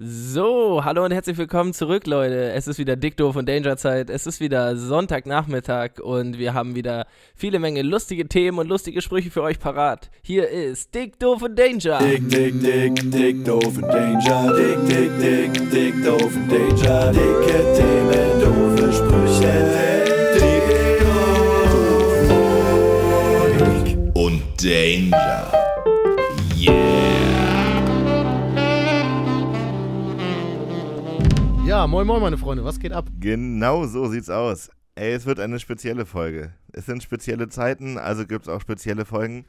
So, hallo und herzlich willkommen zurück, Leute. Es ist wieder Dick Doof und Danger Zeit. Es ist wieder Sonntagnachmittag und wir haben wieder viele Menge lustige Themen und lustige Sprüche für euch parat. Hier ist Dick Doof und Danger. Dick, dick, dick, dick, doof und Danger. Dick, dick, dick, dick, doof und Danger. Dicke Themen, doofe Sprüche. Dick doof und Danger. Ja, moin moin meine Freunde, was geht ab? Genau so sieht's aus. Ey, es wird eine spezielle Folge. Es sind spezielle Zeiten, also gibt's auch spezielle Folgen.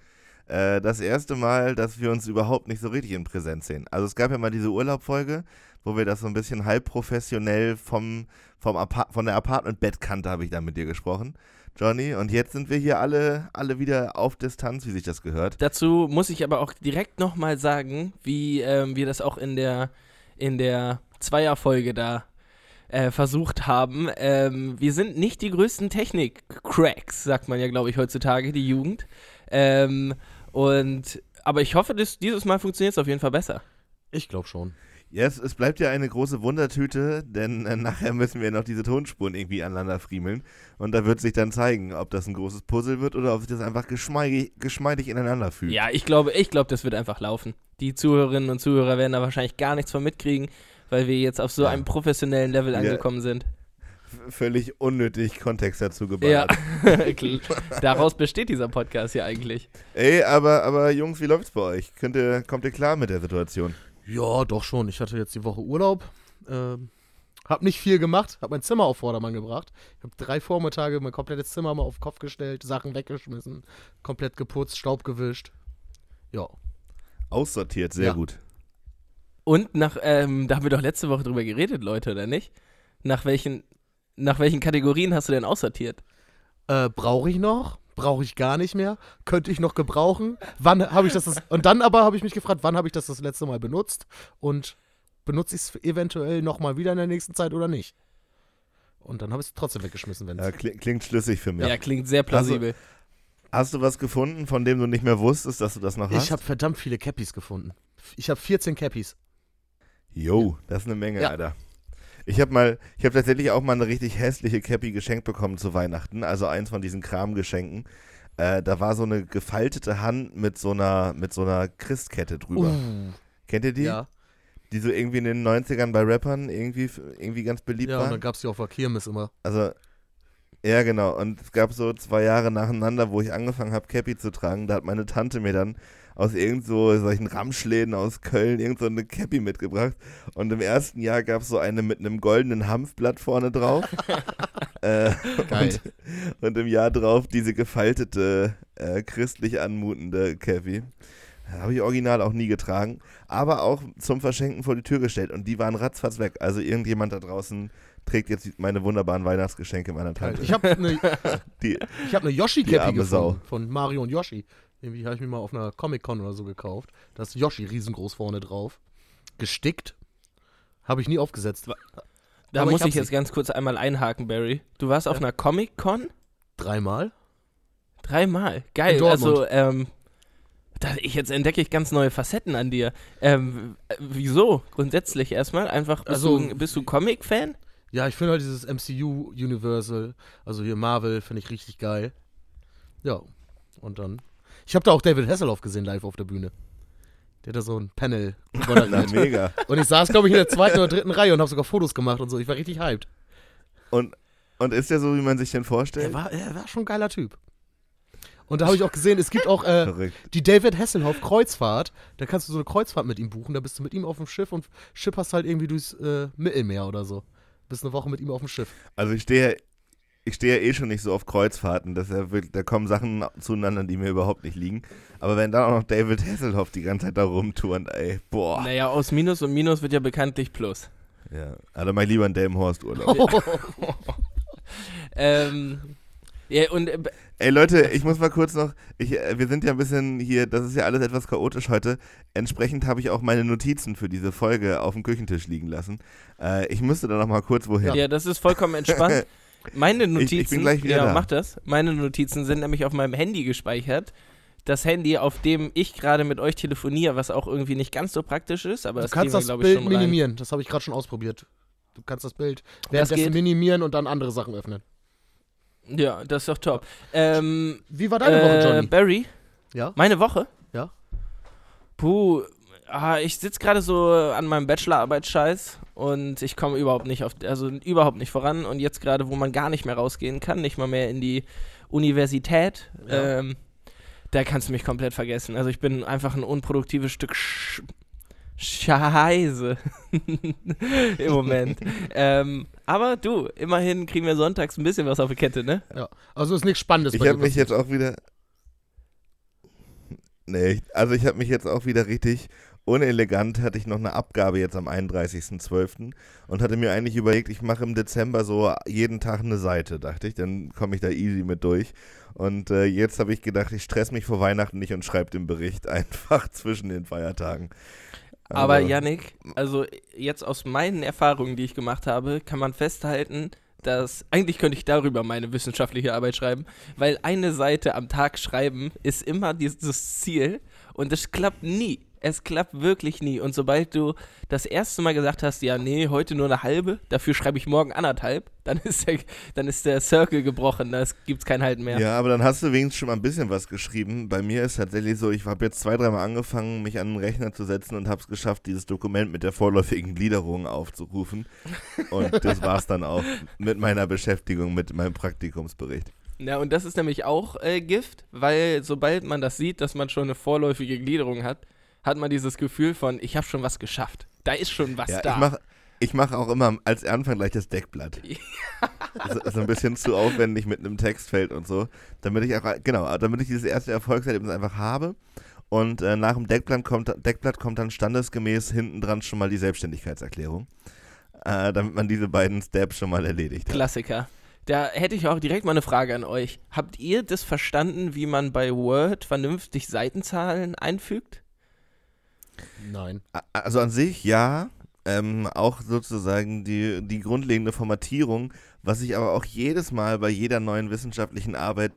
Äh, das erste Mal, dass wir uns überhaupt nicht so richtig in Präsenz sehen. Also es gab ja mal diese Urlaubfolge, wo wir das so ein bisschen halb professionell vom, vom Apa von der Apartment-Bettkante habe ich da mit dir gesprochen, Johnny. Und jetzt sind wir hier alle, alle wieder auf Distanz, wie sich das gehört. Dazu muss ich aber auch direkt nochmal sagen, wie ähm, wir das auch in der, in der Zweierfolge da äh, versucht haben. Ähm, wir sind nicht die größten Technik-Cracks, sagt man ja, glaube ich, heutzutage, die Jugend. Ähm, und aber ich hoffe, dass dieses Mal funktioniert es auf jeden Fall besser. Ich glaube schon. Ja, es, es bleibt ja eine große Wundertüte, denn äh, nachher müssen wir noch diese Tonspuren irgendwie aneinander friemeln. Und da wird sich dann zeigen, ob das ein großes Puzzle wird oder ob sich das einfach geschmeidig, geschmeidig ineinander fügt. Ja, ich glaube, ich glaube, das wird einfach laufen. Die Zuhörerinnen und Zuhörer werden da wahrscheinlich gar nichts von mitkriegen, weil wir jetzt auf so Ja. einem professionellen Level Ja. angekommen sind. Völlig unnötig Kontext dazu Ja, geballert. daraus besteht dieser Podcast hier eigentlich. Ey, aber, aber Jungs, wie läuft's bei euch? Könnt ihr, kommt ihr klar mit der Situation? Ja, doch schon. Ich hatte jetzt die Woche Urlaub. Ähm, hab nicht viel gemacht, hab mein Zimmer auf Vordermann gebracht. Ich habe drei Vormittage mein komplettes Zimmer mal auf den Kopf gestellt, Sachen weggeschmissen, komplett geputzt, Staub gewischt. Ja. Aussortiert, sehr Ja. gut. Und nach, ähm, da haben wir doch letzte Woche drüber geredet, Leute, oder nicht? Nach welchen, nach welchen Kategorien hast du denn aussortiert? Äh, brauche ich noch? Brauche ich gar nicht mehr? Könnte ich noch gebrauchen? Wann habe ich das, das Und dann aber habe ich mich gefragt, wann habe ich das das letzte Mal benutzt? Und benutze ich es eventuell nochmal wieder in der nächsten Zeit oder nicht? Und dann habe ich es trotzdem weggeschmissen, wenn es. Ja, kli klingt schlüssig für mich. Ja, klingt sehr plausibel. Hast du was gefunden, von dem du nicht mehr wusstest, dass du das noch hast? Ich habe verdammt viele Cappies gefunden. Ich habe 14 Cappies. Jo, das ist eine Menge, Ja. Alter. Ich habe mal, ich habe tatsächlich auch mal eine richtig hässliche Cappy geschenkt bekommen zu Weihnachten, also eins von diesen Kramgeschenken. Äh, da war so eine gefaltete Hand mit so einer, mit so einer Christkette drüber. Uh, Kennt ihr die? ja. Die so irgendwie in den 90ern bei Rappern irgendwie, irgendwie ganz beliebt Ja, und dann waren. gab es die auf der Kirmes immer. Also, ja, genau. Und es gab so zwei Jahre nacheinander, wo ich angefangen habe, Cappy zu tragen. Da hat meine Tante mir dann aus irgend so solchen Ramschläden aus Köln irgend so eine Cappy mitgebracht. Und im ersten Jahr gab es so eine mit einem goldenen Hanfblatt vorne drauf. äh, Geil. Und, und im Jahr drauf diese gefaltete, äh, christlich anmutende Cappy. Habe ich original auch nie getragen, aber auch zum Verschenken vor die Tür gestellt und die waren ratzfatz weg. Also irgendjemand da draußen trägt jetzt meine wunderbaren Weihnachtsgeschenke meiner. Tante. Ich habe eine hab ne Yoshi Die Cappy arme Sau. gefunden von Mario und Yoshi. Irgendwie habe ich mir mal auf einer Comic Con oder so gekauft. Da ist Yoshi riesengroß vorne drauf. Gestickt. Habe ich nie aufgesetzt. Da Aber muss ich ich jetzt sie. ganz kurz einmal einhaken, Barry. Du warst auf Ja. einer Comic-Con? Dreimal? Dreimal. Geil. Also, ähm, da, ich, jetzt entdecke ich ganz neue Facetten an dir. Ähm, äh, wieso? Grundsätzlich erstmal? Einfach, bist Also- du, bist du Comic-Fan? Ja, ich finde halt dieses MCU Universal, also hier Marvel, finde ich richtig geil. Ja, und dann. Ich habe da auch David Hasselhoff gesehen live auf der Bühne. Der hat da so ein Panel na, moderiert. mega. Und ich saß, glaube ich, in der zweiten oder dritten Reihe und habe sogar Fotos gemacht und so. Ich war richtig hyped. Und, und ist der so, wie man sich den vorstellt? Er war, er war schon ein geiler Typ. Und da habe ich auch gesehen, es gibt auch äh, die David Hasselhoff Kreuzfahrt. Da kannst du so eine Kreuzfahrt mit ihm buchen. Da bist du mit ihm auf dem Schiff und schipperst halt irgendwie durchs äh, Mittelmeer oder so. Bist eine Woche mit ihm auf dem Schiff. Also ich stehe ich stehe ja eh schon nicht so auf Kreuzfahrten, dass er wirklich, da kommen Sachen zueinander, die mir überhaupt nicht liegen. Aber wenn dann auch noch David Hasselhoff die ganze Zeit da rumturnt, ey, boah. Naja, aus Minus und Minus wird ja bekanntlich Plus. Ja, also mal lieber einen Delmenhorst-Urlaub. Ähm, ja, und äh, Ey Leute, ich muss mal kurz noch, ich, äh, wir sind ja ein bisschen hier, das ist ja alles etwas chaotisch heute. Entsprechend habe ich auch meine Notizen für diese Folge auf dem Küchentisch liegen lassen. Äh, ich müsste da noch mal kurz wohin. ja, das ist vollkommen entspannt. Meine Notizen, ich bin gleich wieder ja, da. mach das. Meine Notizen sind nämlich auf meinem Handy gespeichert. das Handy, auf dem ich gerade mit euch telefoniere, was auch irgendwie nicht ganz so praktisch ist, aber Du das kannst wir, das glaube ich, Bild minimieren. Das habe ich gerade schon ausprobiert. Du kannst das Bild währenddessen minimieren und dann andere Sachen öffnen. Ja, das ist doch top. Ähm, Wie war deine Woche, äh, Johnny? Barry, Ja? meine Woche? Ja. Puh, ah, ich sitze gerade so an meinem Bachelorarbeit-Scheiß und ich komme überhaupt nicht auf, also überhaupt nicht voran. Und jetzt gerade, wo man gar nicht mehr rausgehen kann, nicht mal mehr in die Universität, Ja. ähm, da kannst du mich komplett vergessen. Also ich bin einfach ein unproduktives Stück Sch Scheiße im Moment. ähm, aber du, immerhin kriegen wir sonntags ein bisschen was auf die Kette, ne? Ja. Also ist nichts Spannendes Ich habe mich jetzt auch wieder. Nee, also ich habe mich jetzt auch wieder richtig unelegant, hatte ich noch eine Abgabe jetzt am 31.12. und hatte mir eigentlich überlegt, ich mache im Dezember so jeden Tag eine Seite, dachte ich, dann komme ich da easy mit durch. Und äh, jetzt habe ich gedacht, ich stress mich vor Weihnachten nicht und schreibe den Bericht einfach zwischen den Feiertagen. Aber Also, Yannick, also jetzt aus meinen Erfahrungen, die ich gemacht habe, kann man festhalten, dass eigentlich könnte ich darüber meine wissenschaftliche Arbeit schreiben, weil eine Seite am Tag schreiben ist immer dieses Ziel und es klappt nie. Es klappt wirklich nie. Und sobald du das erste Mal gesagt hast, ja, nee, heute nur eine halbe, dafür schreibe ich morgen anderthalb, dann ist der, dann ist der Circle gebrochen, da gibt es kein Halten mehr. Ja, aber dann hast du wenigstens schon mal ein bisschen was geschrieben. Bei mir ist tatsächlich so, ich habe jetzt zwei, dreimal angefangen, mich an den Rechner zu setzen und habe es geschafft, dieses Dokument mit der vorläufigen Gliederung aufzurufen. Und das war's dann auch mit meiner Beschäftigung mit meinem Praktikumsbericht. Ja, und das ist nämlich auch äh, Gift, weil sobald man das sieht, dass man schon eine vorläufige Gliederung hat, hat man dieses Gefühl von, ich habe schon was geschafft. Da ist schon was Ja, da. ich mache ich mach auch immer als Anfang gleich das Deckblatt. so, so ein bisschen zu aufwendig mit einem Textfeld und so. Damit ich auch, genau, damit ich dieses erste Erfolgserlebnis einfach habe. Und äh, nach dem Deckblatt kommt, Deckblatt kommt dann standesgemäß hinten dran schon mal die Selbstständigkeitserklärung. Äh, damit man diese beiden Steps schon mal erledigt hat. Klassiker. Da hätte ich auch direkt mal eine Frage an euch. Habt ihr das verstanden, wie man bei Word vernünftig Seitenzahlen einfügt? Nein. Also an sich ja, ähm, auch sozusagen die, die grundlegende Formatierung, was ich aber auch jedes Mal bei jeder neuen wissenschaftlichen Arbeit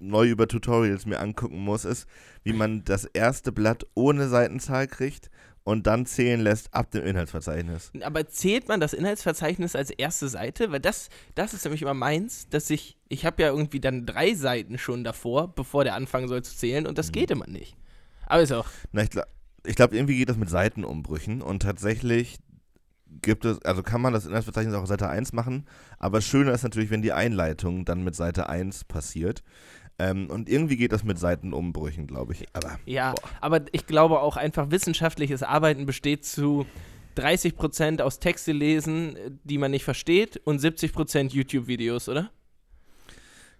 neu über Tutorials mir angucken muss, ist, wie man das erste Blatt ohne Seitenzahl kriegt und dann zählen lässt ab dem Inhaltsverzeichnis. Aber zählt man das Inhaltsverzeichnis als erste Seite? Weil das, das ist nämlich immer meins, dass ich, ich habe ja irgendwie dann drei Seiten schon davor, bevor der anfangen soll zu zählen und das geht immer nicht. Aber ist auch, Na, ich glaube, ich glaub, irgendwie geht das mit Seitenumbrüchen und tatsächlich gibt es, also kann man das Inhaltsverzeichnis auch auf Seite 1 machen, aber schöner ist natürlich, wenn die Einleitung dann mit Seite 1 passiert. Ähm, und irgendwie geht das mit Seitenumbrüchen, glaube ich. Aber Ja, aber ich glaube auch einfach wissenschaftliches Arbeiten besteht zu 30% aus Texte lesen, die man nicht versteht und 70% YouTube-Videos, oder?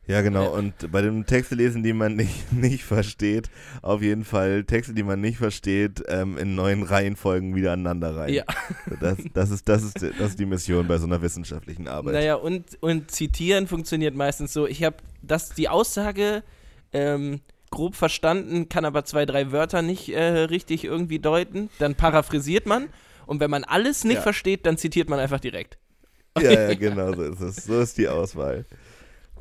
Ja, genau. Und bei den Texte lesen, die man nicht, nicht versteht, auf jeden Fall Texte, die man nicht versteht, ähm, in neuen Reihenfolgen wieder aneinander rein. Ja. Das, das, ist, das, ist, das ist die Mission bei so einer wissenschaftlichen Arbeit. Naja, und, und zitieren funktioniert meistens so. Ich habe das, die Aussage ähm, grob verstanden, kann aber zwei, drei Wörter nicht äh, richtig irgendwie deuten. Dann paraphrasiert man. Und wenn man alles nicht Ja. versteht, dann zitiert man einfach direkt. Ja, ja, genau so ist es. So ist die Auswahl.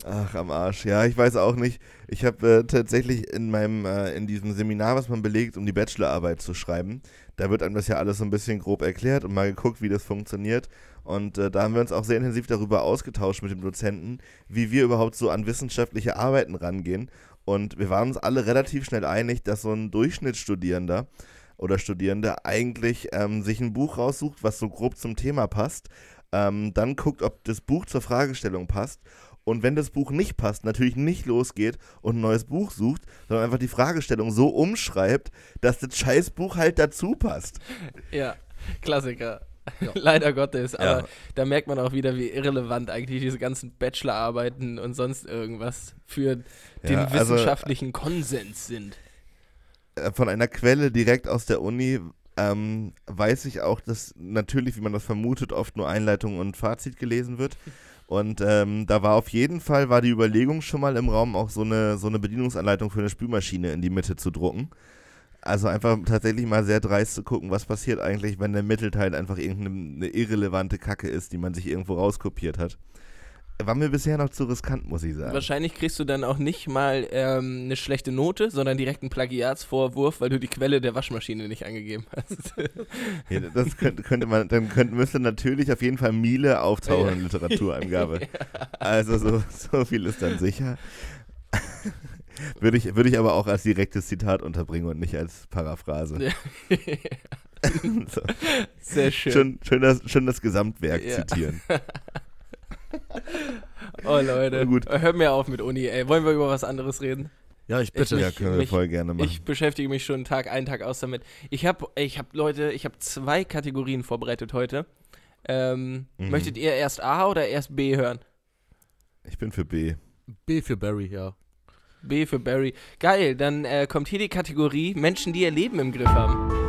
Ach, am Arsch. Ja, ich weiß auch nicht. Ich habe äh, tatsächlich in meinem, äh, in diesem Seminar, was man belegt, um die Bachelorarbeit zu schreiben, da wird einem das ja alles so ein bisschen grob erklärt und mal geguckt, wie das funktioniert. Und äh, da haben wir uns auch sehr intensiv darüber ausgetauscht mit dem Dozenten, wie wir überhaupt so an wissenschaftliche Arbeiten rangehen. Und wir waren uns alle relativ schnell einig, dass so ein Durchschnittsstudierender oder Studierende eigentlich ähm, sich ein Buch raussucht, was so grob zum Thema passt, ähm, dann guckt, ob das Buch zur Fragestellung passt und wenn das Buch nicht passt, natürlich nicht losgeht und ein neues Buch sucht, sondern einfach die Fragestellung so umschreibt, dass das Scheißbuch halt dazu passt. Ja, Klassiker. Ja. Leider Gottes. Aber Ja. da merkt man auch wieder, wie irrelevant eigentlich diese ganzen Bachelorarbeiten und sonst irgendwas für den Ja, also- wissenschaftlichen Konsens sind. Äh, Von einer Quelle direkt aus der Uni ähm, weiß ich auch, dass natürlich, wie man das vermutet, oft nur Einleitung und Fazit gelesen wird. Und ähm, da war auf jeden Fall, war die Überlegung schon mal im Raum, auch so eine, so eine Bedienungsanleitung für eine Spülmaschine in die Mitte zu drucken. Also einfach tatsächlich mal sehr dreist zu gucken, was passiert eigentlich, wenn der Mittelteil einfach irgendeine eine irrelevante Kacke ist, die man sich irgendwo rauskopiert hat. War mir bisher noch zu riskant, muss ich sagen. Wahrscheinlich kriegst du dann auch nicht mal ähm, eine schlechte Note, sondern direkt einen Plagiatsvorwurf, weil du die Quelle der Waschmaschine nicht angegeben hast. Ja, das könnte, könnte man, dann könnte, müsste natürlich auf jeden Fall Miele auftauchen in Literaturangabe. Also so, so viel ist dann sicher. Würde ich, würde ich aber auch als direktes Zitat unterbringen und nicht als Paraphrase. Ja. so. Sehr schön. Schön, schön, das, schön das Gesamtwerk zitieren. Oh Leute, gut. hör mir auf mit Uni, ey. Wollen wir über was anderes reden? Ja, ich bitte. Ich- Ja, können wir mich- voll gerne machen. Ich beschäftige mich schon Tag ein, Tag aus damit. Ich habe, ich habe Leute, ich habe zwei Kategorien vorbereitet heute. Ähm, Mhm. Möchtet ihr erst A oder erst B hören? Ich bin für B. B für Barry, ja. B für Barry. Geil, dann äh, kommt hier die Kategorie Menschen, die ihr Leben im Griff haben.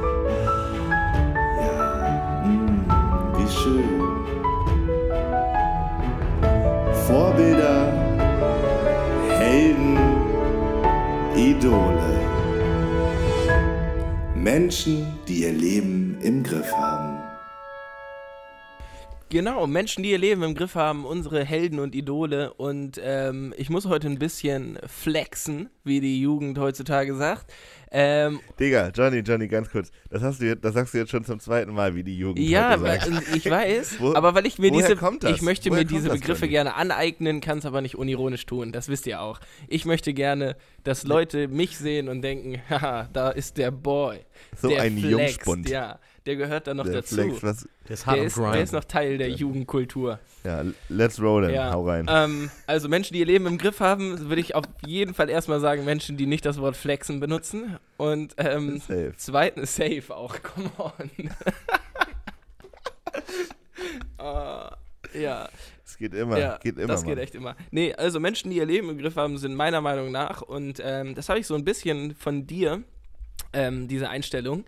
Vorbilder, Helden, Idole. Menschen, die ihr Leben im Griff haben. Genau, Menschen, die ihr Leben im Griff haben, unsere Helden und Idole. Und ähm, ich muss heute ein bisschen flexen, wie die Jugend heutzutage sagt. Ähm, Digga, Johnny, Johnny, ganz kurz. Das, hast du jetzt, das sagst du jetzt schon zum zweiten Mal, wie die Jugend ja, heute sagt. ich weiß, Wo- aber weil ich mir diese, ich möchte Woher mir diese das, Begriffe Johnny? gerne aneignen, kann es aber nicht unironisch tun. Das wisst ihr auch. Ich möchte gerne, dass Leute mich sehen und denken, haha, da ist der Boy. So der ein flext, Jungspund. Ja, der gehört da noch Der dazu. Flex, was, Der ist Der ist, der ist noch Teil der Jugendkultur. ja, let's rollen, Ja. hau rein. Ähm, also Menschen, die ihr Leben im Griff haben, würde ich auf jeden Fall erstmal sagen, Menschen, die nicht das Wort flexen benutzen. Und ähm, Safe. zweitens safe auch, come on. Ah, ja, Es geht immer, ja, geht immer. das geht Mann. echt immer. Nee, also Menschen, die ihr Leben im Griff haben, sind meiner Meinung nach, und ähm, das habe ich so ein bisschen von dir, ähm, diese Einstellung,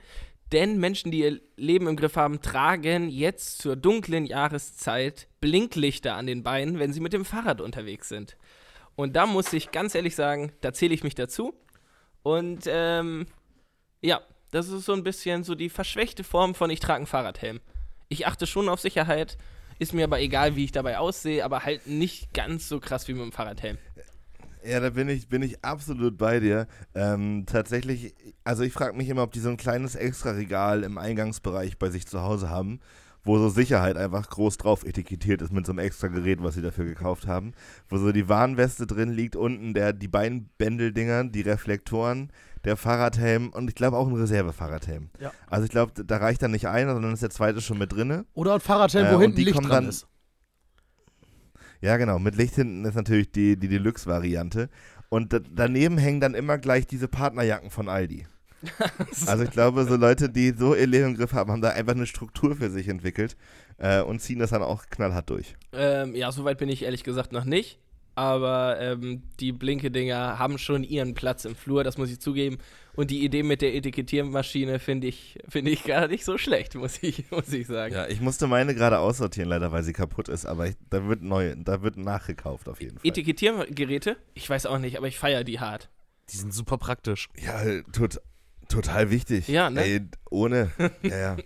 denn Menschen, die ihr Leben im Griff haben, tragen jetzt zur dunklen Jahreszeit Blinklichter an den Beinen, wenn sie mit dem Fahrrad unterwegs sind. Und da muss ich ganz ehrlich sagen, da zähle ich mich dazu. Und ähm, ja, das ist so ein bisschen so die verschwächte Form von ich trage einen Fahrradhelm. Ich achte schon auf Sicherheit, ist mir aber egal, wie ich dabei aussehe, aber halt nicht ganz so krass wie mit dem Fahrradhelm. Ja, da bin ich, bin ich absolut bei dir. Ähm, tatsächlich, also ich frage mich immer, ob die so ein kleines Extra-Regal im Eingangsbereich bei sich zu Hause haben, wo so Sicherheit einfach groß drauf etikettiert ist mit so einem extra Gerät, was sie dafür gekauft haben, wo so die Warnweste drin liegt, unten der, die Beinbändeldinger, die Reflektoren, der Fahrradhelm und ich glaube auch ein Reservefahrradhelm. Ja. Also ich glaube, da reicht dann nicht einer, sondern ist der zweite schon mit drinne. Oder ein Fahrradhelm, Äh, wo hinten die Licht dran dann- ist. Ja, genau. Mit Licht hinten ist natürlich die, die Deluxe-Variante. Und da, daneben hängen dann immer gleich diese Partnerjacken von Aldi. Also ich glaube, so Leute, die so ihr Leben im Griff haben, haben da einfach eine Struktur für sich entwickelt äh, und ziehen das dann auch knallhart durch. Ähm, ja, soweit bin ich ehrlich gesagt noch nicht. Aber ähm, die Blinke-Dinger haben schon ihren Platz im Flur, das muss ich zugeben. Und die Idee mit der Etikettiermaschine finde ich, finde ich gar nicht so schlecht, muss ich, muss ich sagen. Ja, ich musste meine gerade aussortieren, leider, weil sie kaputt ist, aber ich, da wird neu, da wird nachgekauft auf jeden Fall. Etikettiergeräte? Ich weiß auch nicht, aber ich feiere die hart. Die sind super praktisch. Ja, tot, total wichtig. Ja, ne? Ey, ohne, ja, ja.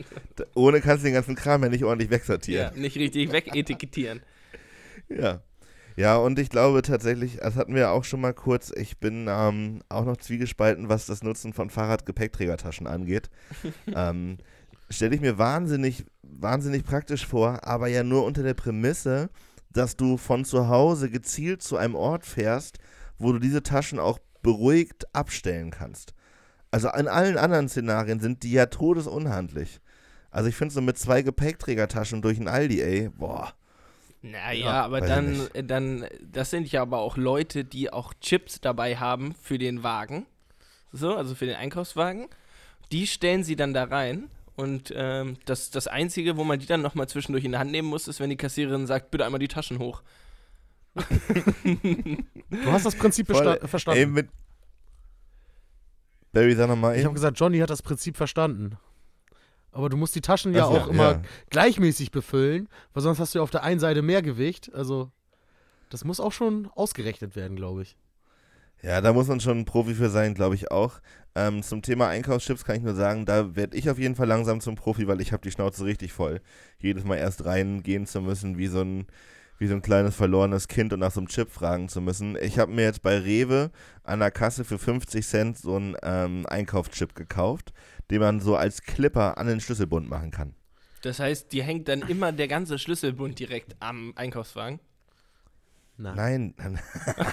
Ohne kannst du den ganzen Kram ja nicht ordentlich Ja, wegsortieren. nicht richtig wegetikettieren. Ja. Ja, und ich glaube tatsächlich, das hatten wir auch schon mal kurz, ich bin ähm, auch noch zwiegespalten, was das Nutzen von Fahrradgepäckträgertaschen angeht. ähm, Stelle ich mir wahnsinnig, wahnsinnig praktisch vor, aber ja nur unter der Prämisse, dass du von zu Hause gezielt zu einem Ort fährst, wo du diese Taschen auch beruhigt abstellen kannst. Also in allen anderen Szenarien sind die ja todesunhandlich. Also ich finde so mit zwei Gepäckträgertaschen durch ein Aldi, ey, boah. Naja, Ja, aber dann, äh, dann, das sind ja aber auch Leute, die auch Chips dabei haben für den Wagen. So, also für den Einkaufswagen. Die stellen sie dann da rein. Und ähm, das, das Einzige, wo man die dann nochmal zwischendurch in die Hand nehmen muss, ist, wenn die Kassiererin sagt, bitte einmal die Taschen hoch. Du hast das Prinzip Voll, verstanden. Ey, mit. Barry, sag nochmal. Ich habe gesagt, Johnny hat das Prinzip verstanden. Aber du musst die Taschen ja Ach so, auch immer ja. gleichmäßig befüllen, weil sonst hast du ja auf der einen Seite mehr Gewicht. Also, das muss auch schon ausgerechnet werden, glaube ich. Ja, da muss man schon ein Profi für sein, glaube ich auch. Ähm, zum Thema Einkaufschips kann ich nur sagen, da werde ich auf jeden Fall langsam zum Profi, weil ich habe die Schnauze richtig voll. Jedes Mal erst reingehen zu müssen, wie so ein, wie so ein kleines verlorenes Kind und nach so einem Chip fragen zu müssen. Ich habe mir jetzt bei Rewe an der Kasse für 50 Cent so einen ähm, Einkaufschip gekauft, den man so als Clipper an den Schlüsselbund machen kann. Das heißt, die hängt dann immer der ganze Schlüsselbund direkt am Einkaufswagen. Nein. Nein,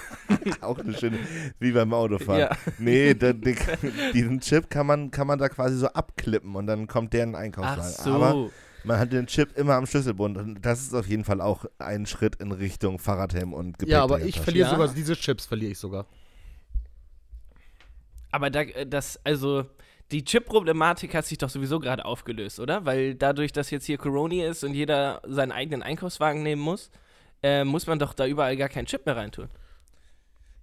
auch eine schöne, wie beim Autofahren. Ja. Nee, da, die, diesen Chip kann man, kann man da quasi so abklippen und dann kommt der in den Ach Einkaufswagen. so. Aber man hat den Chip immer am Schlüsselbund und das ist auf jeden Fall auch ein Schritt in Richtung Fahrradhelm und Gepäck. Ja, aber ich verliere Ja? sogar, diese Chips verliere ich sogar. Aber da, äh, das, also, die Chip-Problematik hat sich doch sowieso gerade aufgelöst, oder? Weil dadurch, dass jetzt hier Corona ist und jeder seinen eigenen Einkaufswagen nehmen muss, äh, muss man doch da überall gar keinen Chip mehr reintun.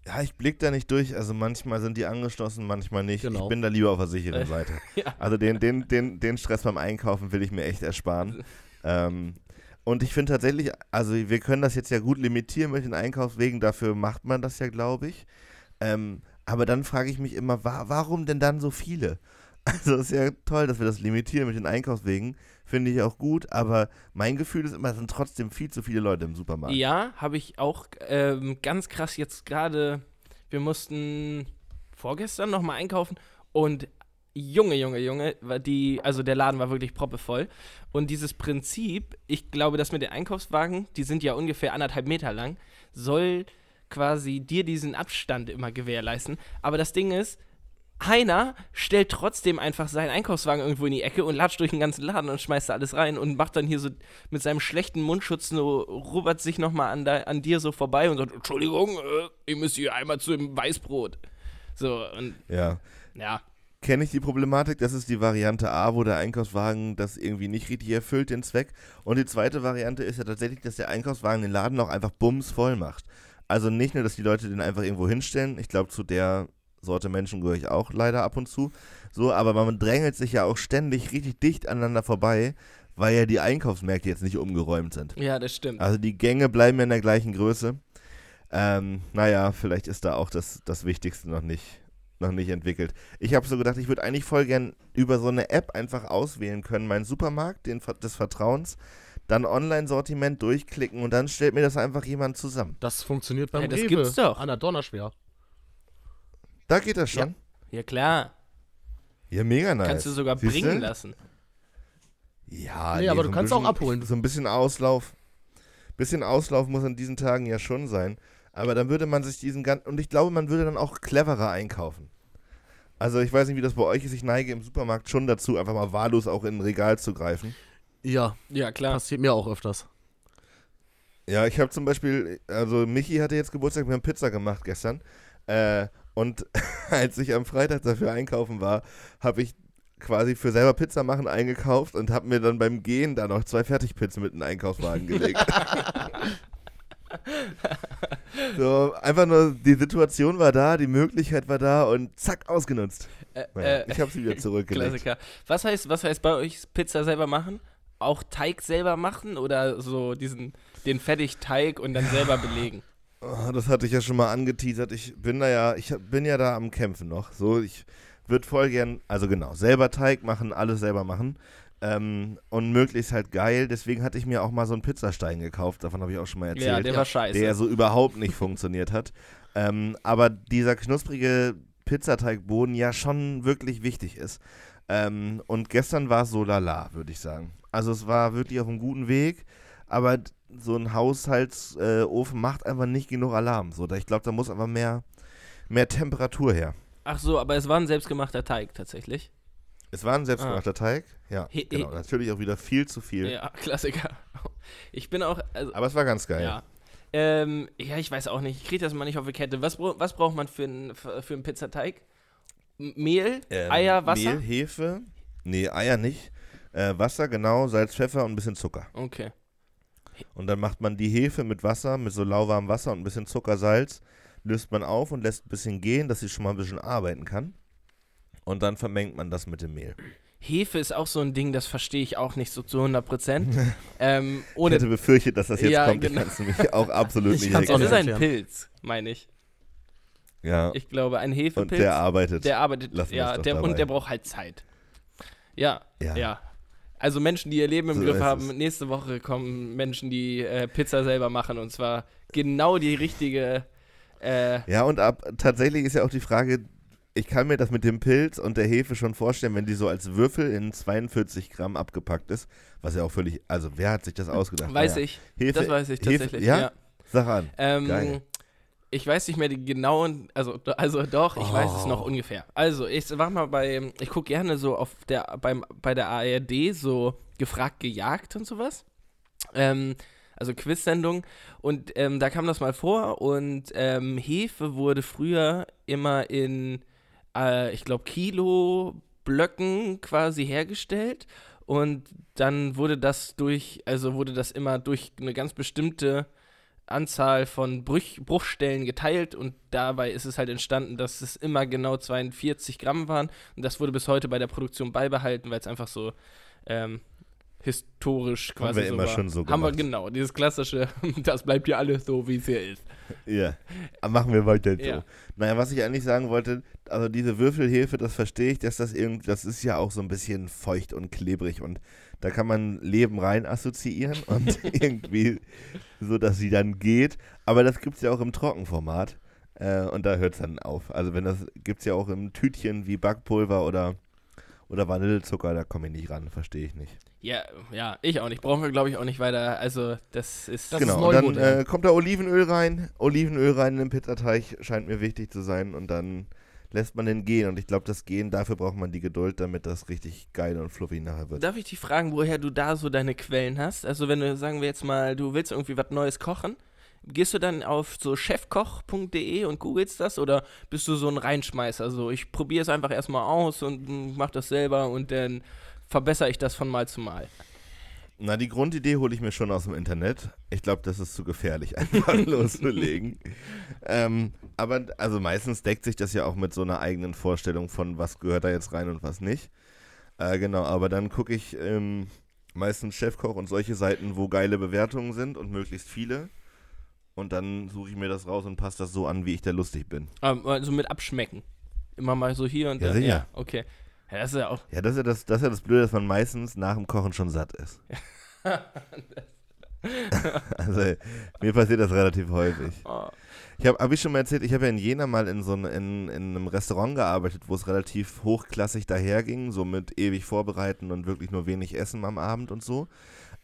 Ja, ich blick da nicht durch. Also manchmal sind die angeschlossen, manchmal nicht. Genau. Ich bin da lieber auf der sicheren Äh, Seite. ja. Also den, den, den, den Stress beim Einkaufen will ich mir echt ersparen. ähm, und ich finde tatsächlich, also wir können das jetzt ja gut limitieren mit den Einkaufswegen, dafür macht man das ja, glaube ich. Ähm, aber dann frage ich mich immer, wa warum denn dann so viele? Also ist ja toll, dass wir das limitieren mit den Einkaufswegen, finde ich auch gut, aber mein Gefühl ist immer, es sind trotzdem viel zu viele Leute im Supermarkt. Ja, habe ich auch ähm, ganz krass jetzt gerade. Wir mussten vorgestern nochmal einkaufen und Junge, Junge, Junge, die, also der Laden war wirklich proppevoll. Und dieses Prinzip, ich glaube, das mit den Einkaufswagen, die sind ja ungefähr anderthalb Meter lang, soll quasi dir diesen Abstand immer gewährleisten. Aber das Ding ist, Heiner stellt trotzdem einfach seinen Einkaufswagen irgendwo in die Ecke und latscht durch den ganzen Laden und schmeißt da alles rein und macht dann hier so mit seinem schlechten Mundschutz so, rubbert sich nochmal an, da- an dir so vorbei und sagt, Entschuldigung, äh, ich muss hier einmal zu dem Weißbrot. So, und ja. ja, kenne ich die Problematik. Das ist die Variante A, wo der Einkaufswagen das irgendwie nicht richtig erfüllt, den Zweck. Und die zweite Variante ist ja tatsächlich, dass der Einkaufswagen den Laden auch einfach bumsvoll macht. Also nicht nur, dass die Leute den einfach irgendwo hinstellen. Ich glaube, zu der Sorte Menschen gehöre ich auch leider ab und zu. So, aber man drängelt sich ja auch ständig richtig dicht aneinander vorbei, weil ja die Einkaufsmärkte jetzt nicht umgeräumt sind. ja, das stimmt. Also die Gänge bleiben ja in der gleichen Größe. Ähm, naja, vielleicht ist da auch das, das Wichtigste noch nicht, noch nicht entwickelt. Ich habe so gedacht, ich würde eigentlich voll gern über so eine App einfach auswählen können, meinen Supermarkt den, des Vertrauens, dann Online-Sortiment durchklicken und dann stellt mir das einfach jemand zusammen. Das funktioniert beim Ja, das Rewe. gibt's doch. An der Donnerschwer. Da geht das schon. Ja, klar. Ja, mega nice. Kannst du sogar Siehste? bringen lassen. Ja, Nee, aber so du kannst auch bisschen- abholen. So ein bisschen Auslauf. Bisschen Auslauf muss an diesen Tagen ja schon sein. Aber dann würde man sich diesen ganzen. Und ich glaube, man würde dann auch cleverer einkaufen. Also ich weiß nicht, wie das bei euch ist. Ich neige im Supermarkt schon dazu, einfach mal wahllos auch in ein Regal zu greifen. Ja, Ja, klar. passiert mir auch öfters. Ja, ich habe zum Beispiel, also Michi hatte jetzt Geburtstag, wir haben Pizza gemacht gestern. Äh, und als ich am Freitag dafür einkaufen war, habe ich quasi für selber Pizza machen eingekauft und habe mir dann beim Gehen da noch zwei Fertigpizzen mit in den Einkaufswagen gelegt. so, einfach nur, die Situation war da, die Möglichkeit war da und zack, ausgenutzt. Äh, Naja, äh, ich habe sie wieder zurückgelegt. Klassiker. Was heißt, was heißt bei euch Pizza selber machen? Auch Teig selber machen oder so diesen, den Fertigteig und dann selber belegen? Oh, das hatte ich ja schon mal angeteasert. Ich bin da ja, ich bin ja da am Kämpfen noch. So, ich würde voll gern, also genau, selber Teig machen, alles selber machen. Ähm, und möglichst halt geil. Deswegen hatte ich mir auch mal so einen Pizzastein gekauft. Davon habe ich auch schon mal erzählt. Ja, der war scheiße. der so überhaupt nicht funktioniert hat. Ähm, aber dieser knusprige Pizzateigboden ja schon wirklich wichtig ist. Ähm, und gestern war es so lala, würde ich sagen. Also es war wirklich auf einem guten Weg, aber so ein Haushaltsofen äh, macht einfach nicht genug Alarm. So, ich glaube, da muss einfach mehr, mehr Temperatur her. Ach so, aber es war ein selbstgemachter Teig tatsächlich. Es war ein selbstgemachter Teig, ja. He- genau, natürlich auch wieder viel zu viel. Ja, Klassiker. Ich bin auch, also, Aber es war ganz geil. ja. Ähm, ja, ich weiß auch nicht. Ich kriege das mal nicht auf die Kette. Was, was braucht man für einen für einen Pizzateig? Mehl, Ähm, Eier, Wasser? Mehl, Hefe, nee, Eier nicht. Äh, Wasser, genau, Salz, Pfeffer und ein bisschen Zucker. Okay. Und dann macht man die Hefe mit Wasser, mit so lauwarmem Wasser und ein bisschen Zucker, Salz, löst man auf und lässt ein bisschen gehen, dass sie schon mal ein bisschen arbeiten kann. Und dann vermengt man das mit dem Mehl. Hefe ist auch so ein Ding, das verstehe ich auch nicht so zu 100 Prozent. ähm, Ich hätte befürchtet, dass das jetzt Ja, kommt. genau. Ich kann es nämlich auch absolut Ich nicht auch es ist ein erklären. Pilz, meine ich. Ja, Ich glaube, ein und Hefepilz. der arbeitet. Der arbeitet, ja, der, und der braucht halt Zeit. Ja, Ja. ja. Also Menschen, die ihr Leben im So Griff haben. es. Nächste Woche kommen Menschen, die äh, Pizza selber machen und zwar genau die richtige. Äh, Ja, und ab, tatsächlich ist ja auch die Frage, ich kann mir das mit dem Pilz und der Hefe schon vorstellen, wenn die so als Würfel in 42 Gramm abgepackt ist, was ja auch völlig, also wer hat sich das ausgedacht? weiß Naja, ich. Hefe, Das weiß ich Hefe- tatsächlich. ja? ja. Sag an. Ähm. Ich weiß nicht mehr die genauen, also, also doch, ich weiß es noch Oh. ungefähr. Also, ich war mal bei, ich gucke gerne so auf der, beim, bei der ARD so gefragt, gejagt und sowas. Ähm, also Quiz-Sendung. Und ähm, da kam das mal vor und ähm, Hefe wurde früher immer in, äh, ich glaube, Kilo-Blöcken quasi hergestellt. Und dann wurde das durch, also wurde das immer durch eine ganz bestimmte Anzahl von Brüch, Bruchstellen geteilt und dabei ist es halt entstanden, dass es immer genau 42 Gramm waren und das wurde bis heute bei der Produktion beibehalten, weil es einfach so ähm, historisch Haben quasi wir so immer war. schon so Haben wir gemacht. genau, dieses klassische, das bleibt ja alles so, wie es hier ist. Ja, machen wir weiter so. Ja. Naja, was ich eigentlich sagen wollte, also diese Würfelhefe, das verstehe ich, dass das irgendwie, das ist ja auch so ein bisschen feucht und klebrig und da kann man Leben rein assoziieren und irgendwie so, dass sie dann geht. Aber das gibt es ja auch im Trockenformat äh, und da hört es dann auf. Also wenn das gibt es ja auch im Tütchen wie Backpulver oder, oder Vanillezucker, da komme ich nicht ran, verstehe ich nicht. Ja, ja, ich auch nicht. Brauchen wir, glaube ich, auch nicht weiter. Also, das ist. Das genau, ist und dann äh, kommt da Olivenöl rein. Olivenöl rein in den Pizzateig scheint mir wichtig zu sein. Und dann lässt man den gehen. Und ich glaube, das Gehen, dafür braucht man die Geduld, damit das richtig geil und fluffy nachher wird. Darf ich dich fragen, woher du da so deine Quellen hast? Also, wenn du, sagen wir jetzt mal, du willst irgendwie was Neues kochen, gehst du dann auf so chefkoch.de und googelst das oder bist du so ein Reinschmeißer? So, ich probiere es einfach erstmal aus und mm, mach das selber und dann verbessere ich das von Mal zu Mal. Na, die Grundidee hole ich mir schon aus dem Internet. Ich glaube, das ist zu gefährlich, einfach loszulegen. Ähm, aber also meistens deckt sich das ja auch mit so einer eigenen Vorstellung von, was gehört da jetzt rein und was nicht. Äh, genau, aber dann gucke ich ähm, meistens Chefkoch und solche Seiten, wo geile Bewertungen sind und möglichst viele. Und dann suche ich mir das raus und passe das so an, wie ich da lustig bin. Ähm, Also mit Abschmecken. Immer mal so hier und Ja, da. sicher. Ja, okay. Ja, das ist ja auch. Ja, das ist ja das, das, ist ja das Blöde, dass man meistens nach dem Kochen schon satt ist. also mir passiert das relativ häufig. Oh. Ich habe hab ich schon mal erzählt, ich habe ja in Jena mal in so ein, in, in einem Restaurant gearbeitet, wo es relativ hochklassig daherging, so mit ewig vorbereiten und wirklich nur wenig Essen am Abend und so.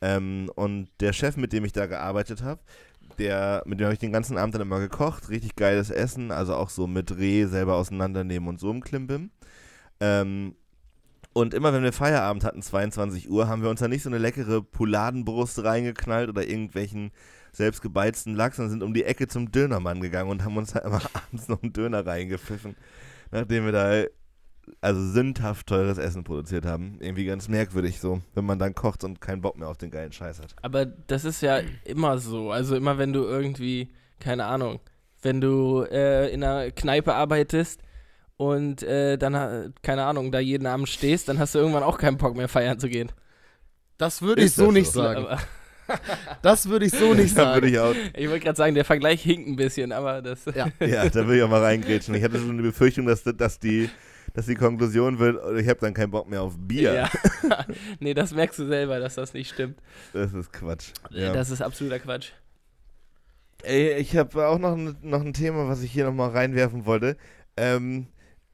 Ähm, und der Chef, mit dem ich da gearbeitet habe, der, mit dem habe ich den ganzen Abend dann immer gekocht, richtig geiles Essen, also auch so mit Reh selber auseinandernehmen und so im Klimbim. Ähm, und immer wenn wir Feierabend hatten, 22 Uhr, haben wir uns da nicht so eine leckere Pouladenbrust reingeknallt oder irgendwelchen selbstgebeizten Lachs und sind um die Ecke zum Dönermann gegangen und haben uns da immer abends noch einen Döner reingepfiffen, nachdem wir da also sündhaft teures Essen produziert haben. Irgendwie ganz merkwürdig so, wenn man dann kocht und keinen Bock mehr auf den geilen Scheiß hat. Aber das ist ja immer so. Also immer wenn du irgendwie, keine Ahnung, wenn du äh, in einer Kneipe arbeitest und äh, dann, keine Ahnung, da jeden Abend stehst, dann hast du irgendwann auch keinen Bock mehr feiern zu gehen. Das würde ich so nicht so? sagen. Aber, Das würde ich so nicht sagen. ich ich wollte gerade sagen, der Vergleich hinkt ein bisschen, aber das. Ja. ja, da würde ich auch mal reingrätschen. Ich hatte schon die Befürchtung, dass, dass, die, dass die Konklusion wird, ich habe dann keinen Bock mehr auf Bier. Ja. nee, das merkst du selber, dass das nicht stimmt. Das ist Quatsch. Äh, Ja. Das ist absoluter Quatsch. Ey, ich habe auch noch, ein- noch ein Thema, was ich hier nochmal reinwerfen wollte. Ähm,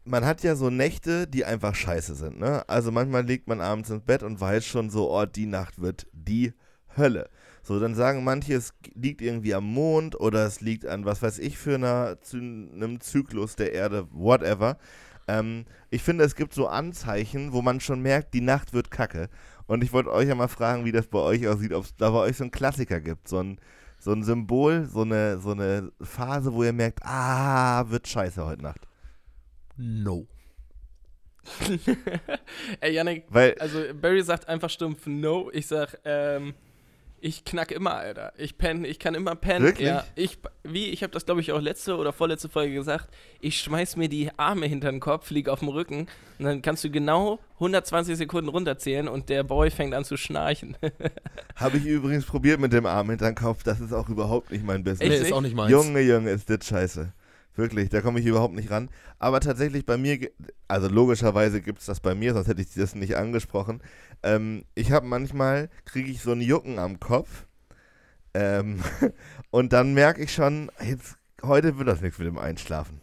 man hat ja so Nächte, die einfach scheiße sind, ne? Also manchmal liegt man abends ins Bett und weiß schon so, oh, die Nacht wird die Hölle. So, dann sagen manche, es liegt irgendwie am Mond oder es liegt an, was weiß ich, für einer, einem Zyklus der Erde, whatever. Ähm, ich finde, es gibt so Anzeichen, wo man schon merkt, die Nacht wird kacke. Und ich wollte euch ja mal fragen, wie das bei euch aussieht, ob es da bei euch so einen Klassiker gibt, so ein, so ein Symbol, so eine, so eine Phase, wo ihr merkt, ah, wird scheiße heute Nacht. No. Ey, Janik, Weil, also Barry sagt einfach stumpf No. Ich sag, ähm, ich knack immer, Alter. Ich penne, ich kann immer pennen. Wirklich? Ja, ich, wie, ich habe das glaube ich auch letzte oder vorletzte Folge gesagt. Ich schmeiß mir die Arme hinter den Kopf, lieg auf dem Rücken und dann kannst du genau 120 Sekunden runterzählen und der Boy fängt an zu schnarchen. habe ich übrigens probiert mit dem Arm hinter den Kopf, das ist auch überhaupt nicht mein Business. Nee, ist auch nicht meins. Junge, Junge, ist das scheiße. Wirklich, da komme ich überhaupt nicht ran. Aber tatsächlich bei mir, also logischerweise gibt es das bei mir, sonst hätte ich das nicht angesprochen. Ähm, ich habe manchmal, kriege ich so einen Jucken am Kopf. Ähm, und dann merke ich schon, jetzt, heute wird das nichts mit dem Einschlafen.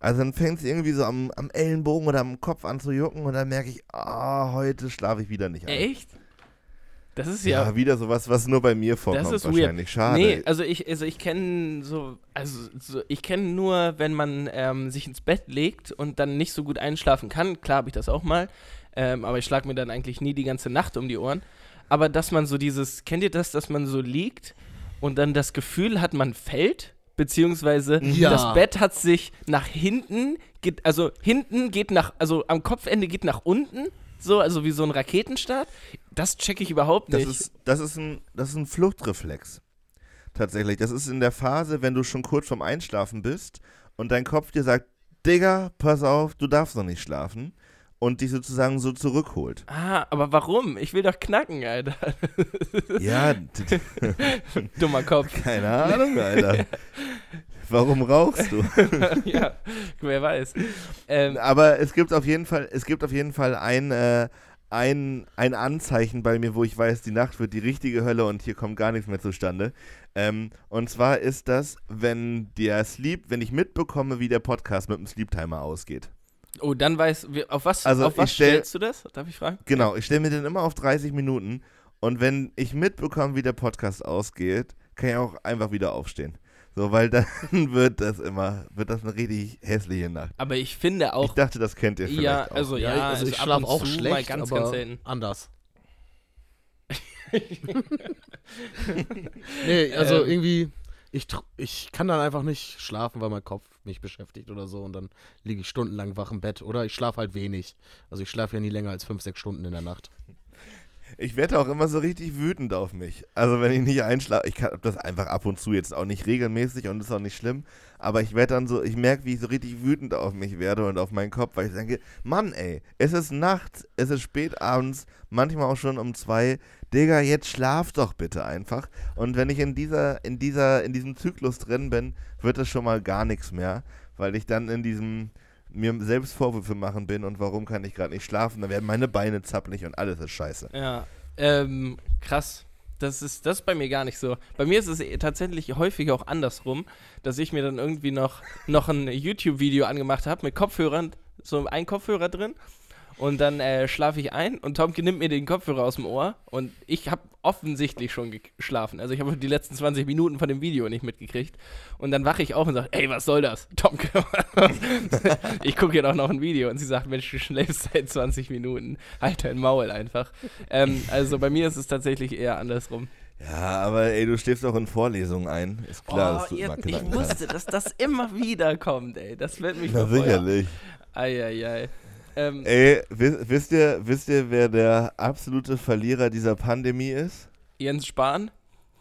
Also dann fängt es irgendwie so am, am Ellenbogen oder am Kopf an zu jucken und dann merke ich, ah, heute schlafe ich wieder nicht ein. Echt? Das ist Ja, ja. wieder sowas, was nur bei mir vorkommt ist weird. wahrscheinlich. Schade. Nee, also ich, also ich kenne so, also so, ich kenne nur, wenn man ähm, sich ins Bett legt und dann nicht so gut einschlafen kann. Klar habe ich das auch mal, ähm, aber ich schlage mir dann eigentlich nie die ganze Nacht um die Ohren. Aber dass man so dieses, kennt ihr das, dass man so liegt und dann das Gefühl hat, man fällt, beziehungsweise Ja. das Bett hat sich nach hinten, geht, also hinten geht nach, also am Kopfende geht nach unten, so, also wie so ein Raketenstart. Das checke ich überhaupt Das nicht. ist, das, ist ein, das ist ein Fluchtreflex. Tatsächlich. Das ist in der Phase, wenn du schon kurz vorm Einschlafen bist und dein Kopf dir sagt, Digga, pass auf, du darfst noch nicht schlafen. Und dich sozusagen so zurückholt. Ah, aber warum? Ich will doch knacken, Alter. Ja, Dummer Kopf. keine Ahnung, Alter. Warum rauchst du? ja, wer weiß. Ähm, Aber es gibt auf jeden Fall, es gibt auf jeden Fall ein, äh, ein, ein Anzeichen bei mir, wo ich weiß, die Nacht wird die richtige Hölle und hier kommt gar nichts mehr zustande. Ähm, und zwar ist das, wenn der Sleep, wenn ich mitbekomme, wie der Podcast mit dem Sleep-Timer ausgeht. oh, dann weiß, auf was, Also auf was stell- stellst du das? Darf ich fragen? Genau, ich stelle mir den immer auf 30 Minuten und wenn ich mitbekomme, wie der Podcast ausgeht, kann ich auch einfach wieder aufstehen. So, weil dann wird das immer, wird das eine richtig hässliche Nacht. Aber ich finde Ich auch, dachte, das kennt ihr vielleicht ja, auch. also ja, also ich ab schlafe auch schlecht, mal ganz, aber ganz selten. anders. nee, also Ähm. irgendwie, ich, ich kann dann einfach nicht schlafen, weil mein Kopf mich beschäftigt oder so und dann liege ich stundenlang wach im Bett oder ich schlafe halt wenig. Also ich schlafe ja nie länger als fünf, sechs Stunden in der Nacht. Ich werde auch immer so richtig wütend auf mich. Also wenn ich nicht einschlafe, ich kann das einfach ab und zu jetzt auch nicht regelmäßig und ist auch nicht schlimm, aber ich werde dann so, ich merke, wie ich so richtig wütend auf mich werde und auf meinen Kopf, weil ich denke, Mann ey, es ist Nacht, es ist spät abends, manchmal auch schon um zwei, Digga, jetzt schlaf doch bitte einfach. Und wenn ich in dieser, in dieser, in diesem Zyklus drin bin, wird es schon mal gar nichts mehr, weil ich dann in diesem mir selbst Vorwürfe machen bin und warum kann ich gerade nicht schlafen, dann werden meine Beine zappelig und alles ist scheiße. Ja, ähm, krass. Das ist, das ist bei mir gar nicht so. Bei mir ist es eh tatsächlich häufig auch andersrum, dass ich mir dann irgendwie noch, noch ein YouTube-Video angemacht habe mit Kopfhörern, so ein Kopfhörer drin. Und dann äh, schlafe ich ein und Tomke nimmt mir den Kopfhörer aus dem Ohr und ich habe offensichtlich schon geschlafen. Also ich habe die letzten 20 Minuten von dem Video nicht mitgekriegt. Und dann wache ich auf und sage, ey, was soll das? Tomke, ich gucke hier doch noch ein Video. Und sie sagt, Mensch, du schläfst seit 20 Minuten. Halt dein Maul einfach. Ähm, also bei mir ist es tatsächlich eher andersrum. Ja, aber ey, du stehst auch in Vorlesungen ein. Ist klar, dass du Oh, ihr, immer ich wusste, dass das immer wieder kommt, ey. Das wird mich Na sicherlich. Eieiei. Ähm, Ey, wisst, wisst, ihr, wisst ihr, wer der absolute Verlierer dieser Pandemie ist? Jens Spahn?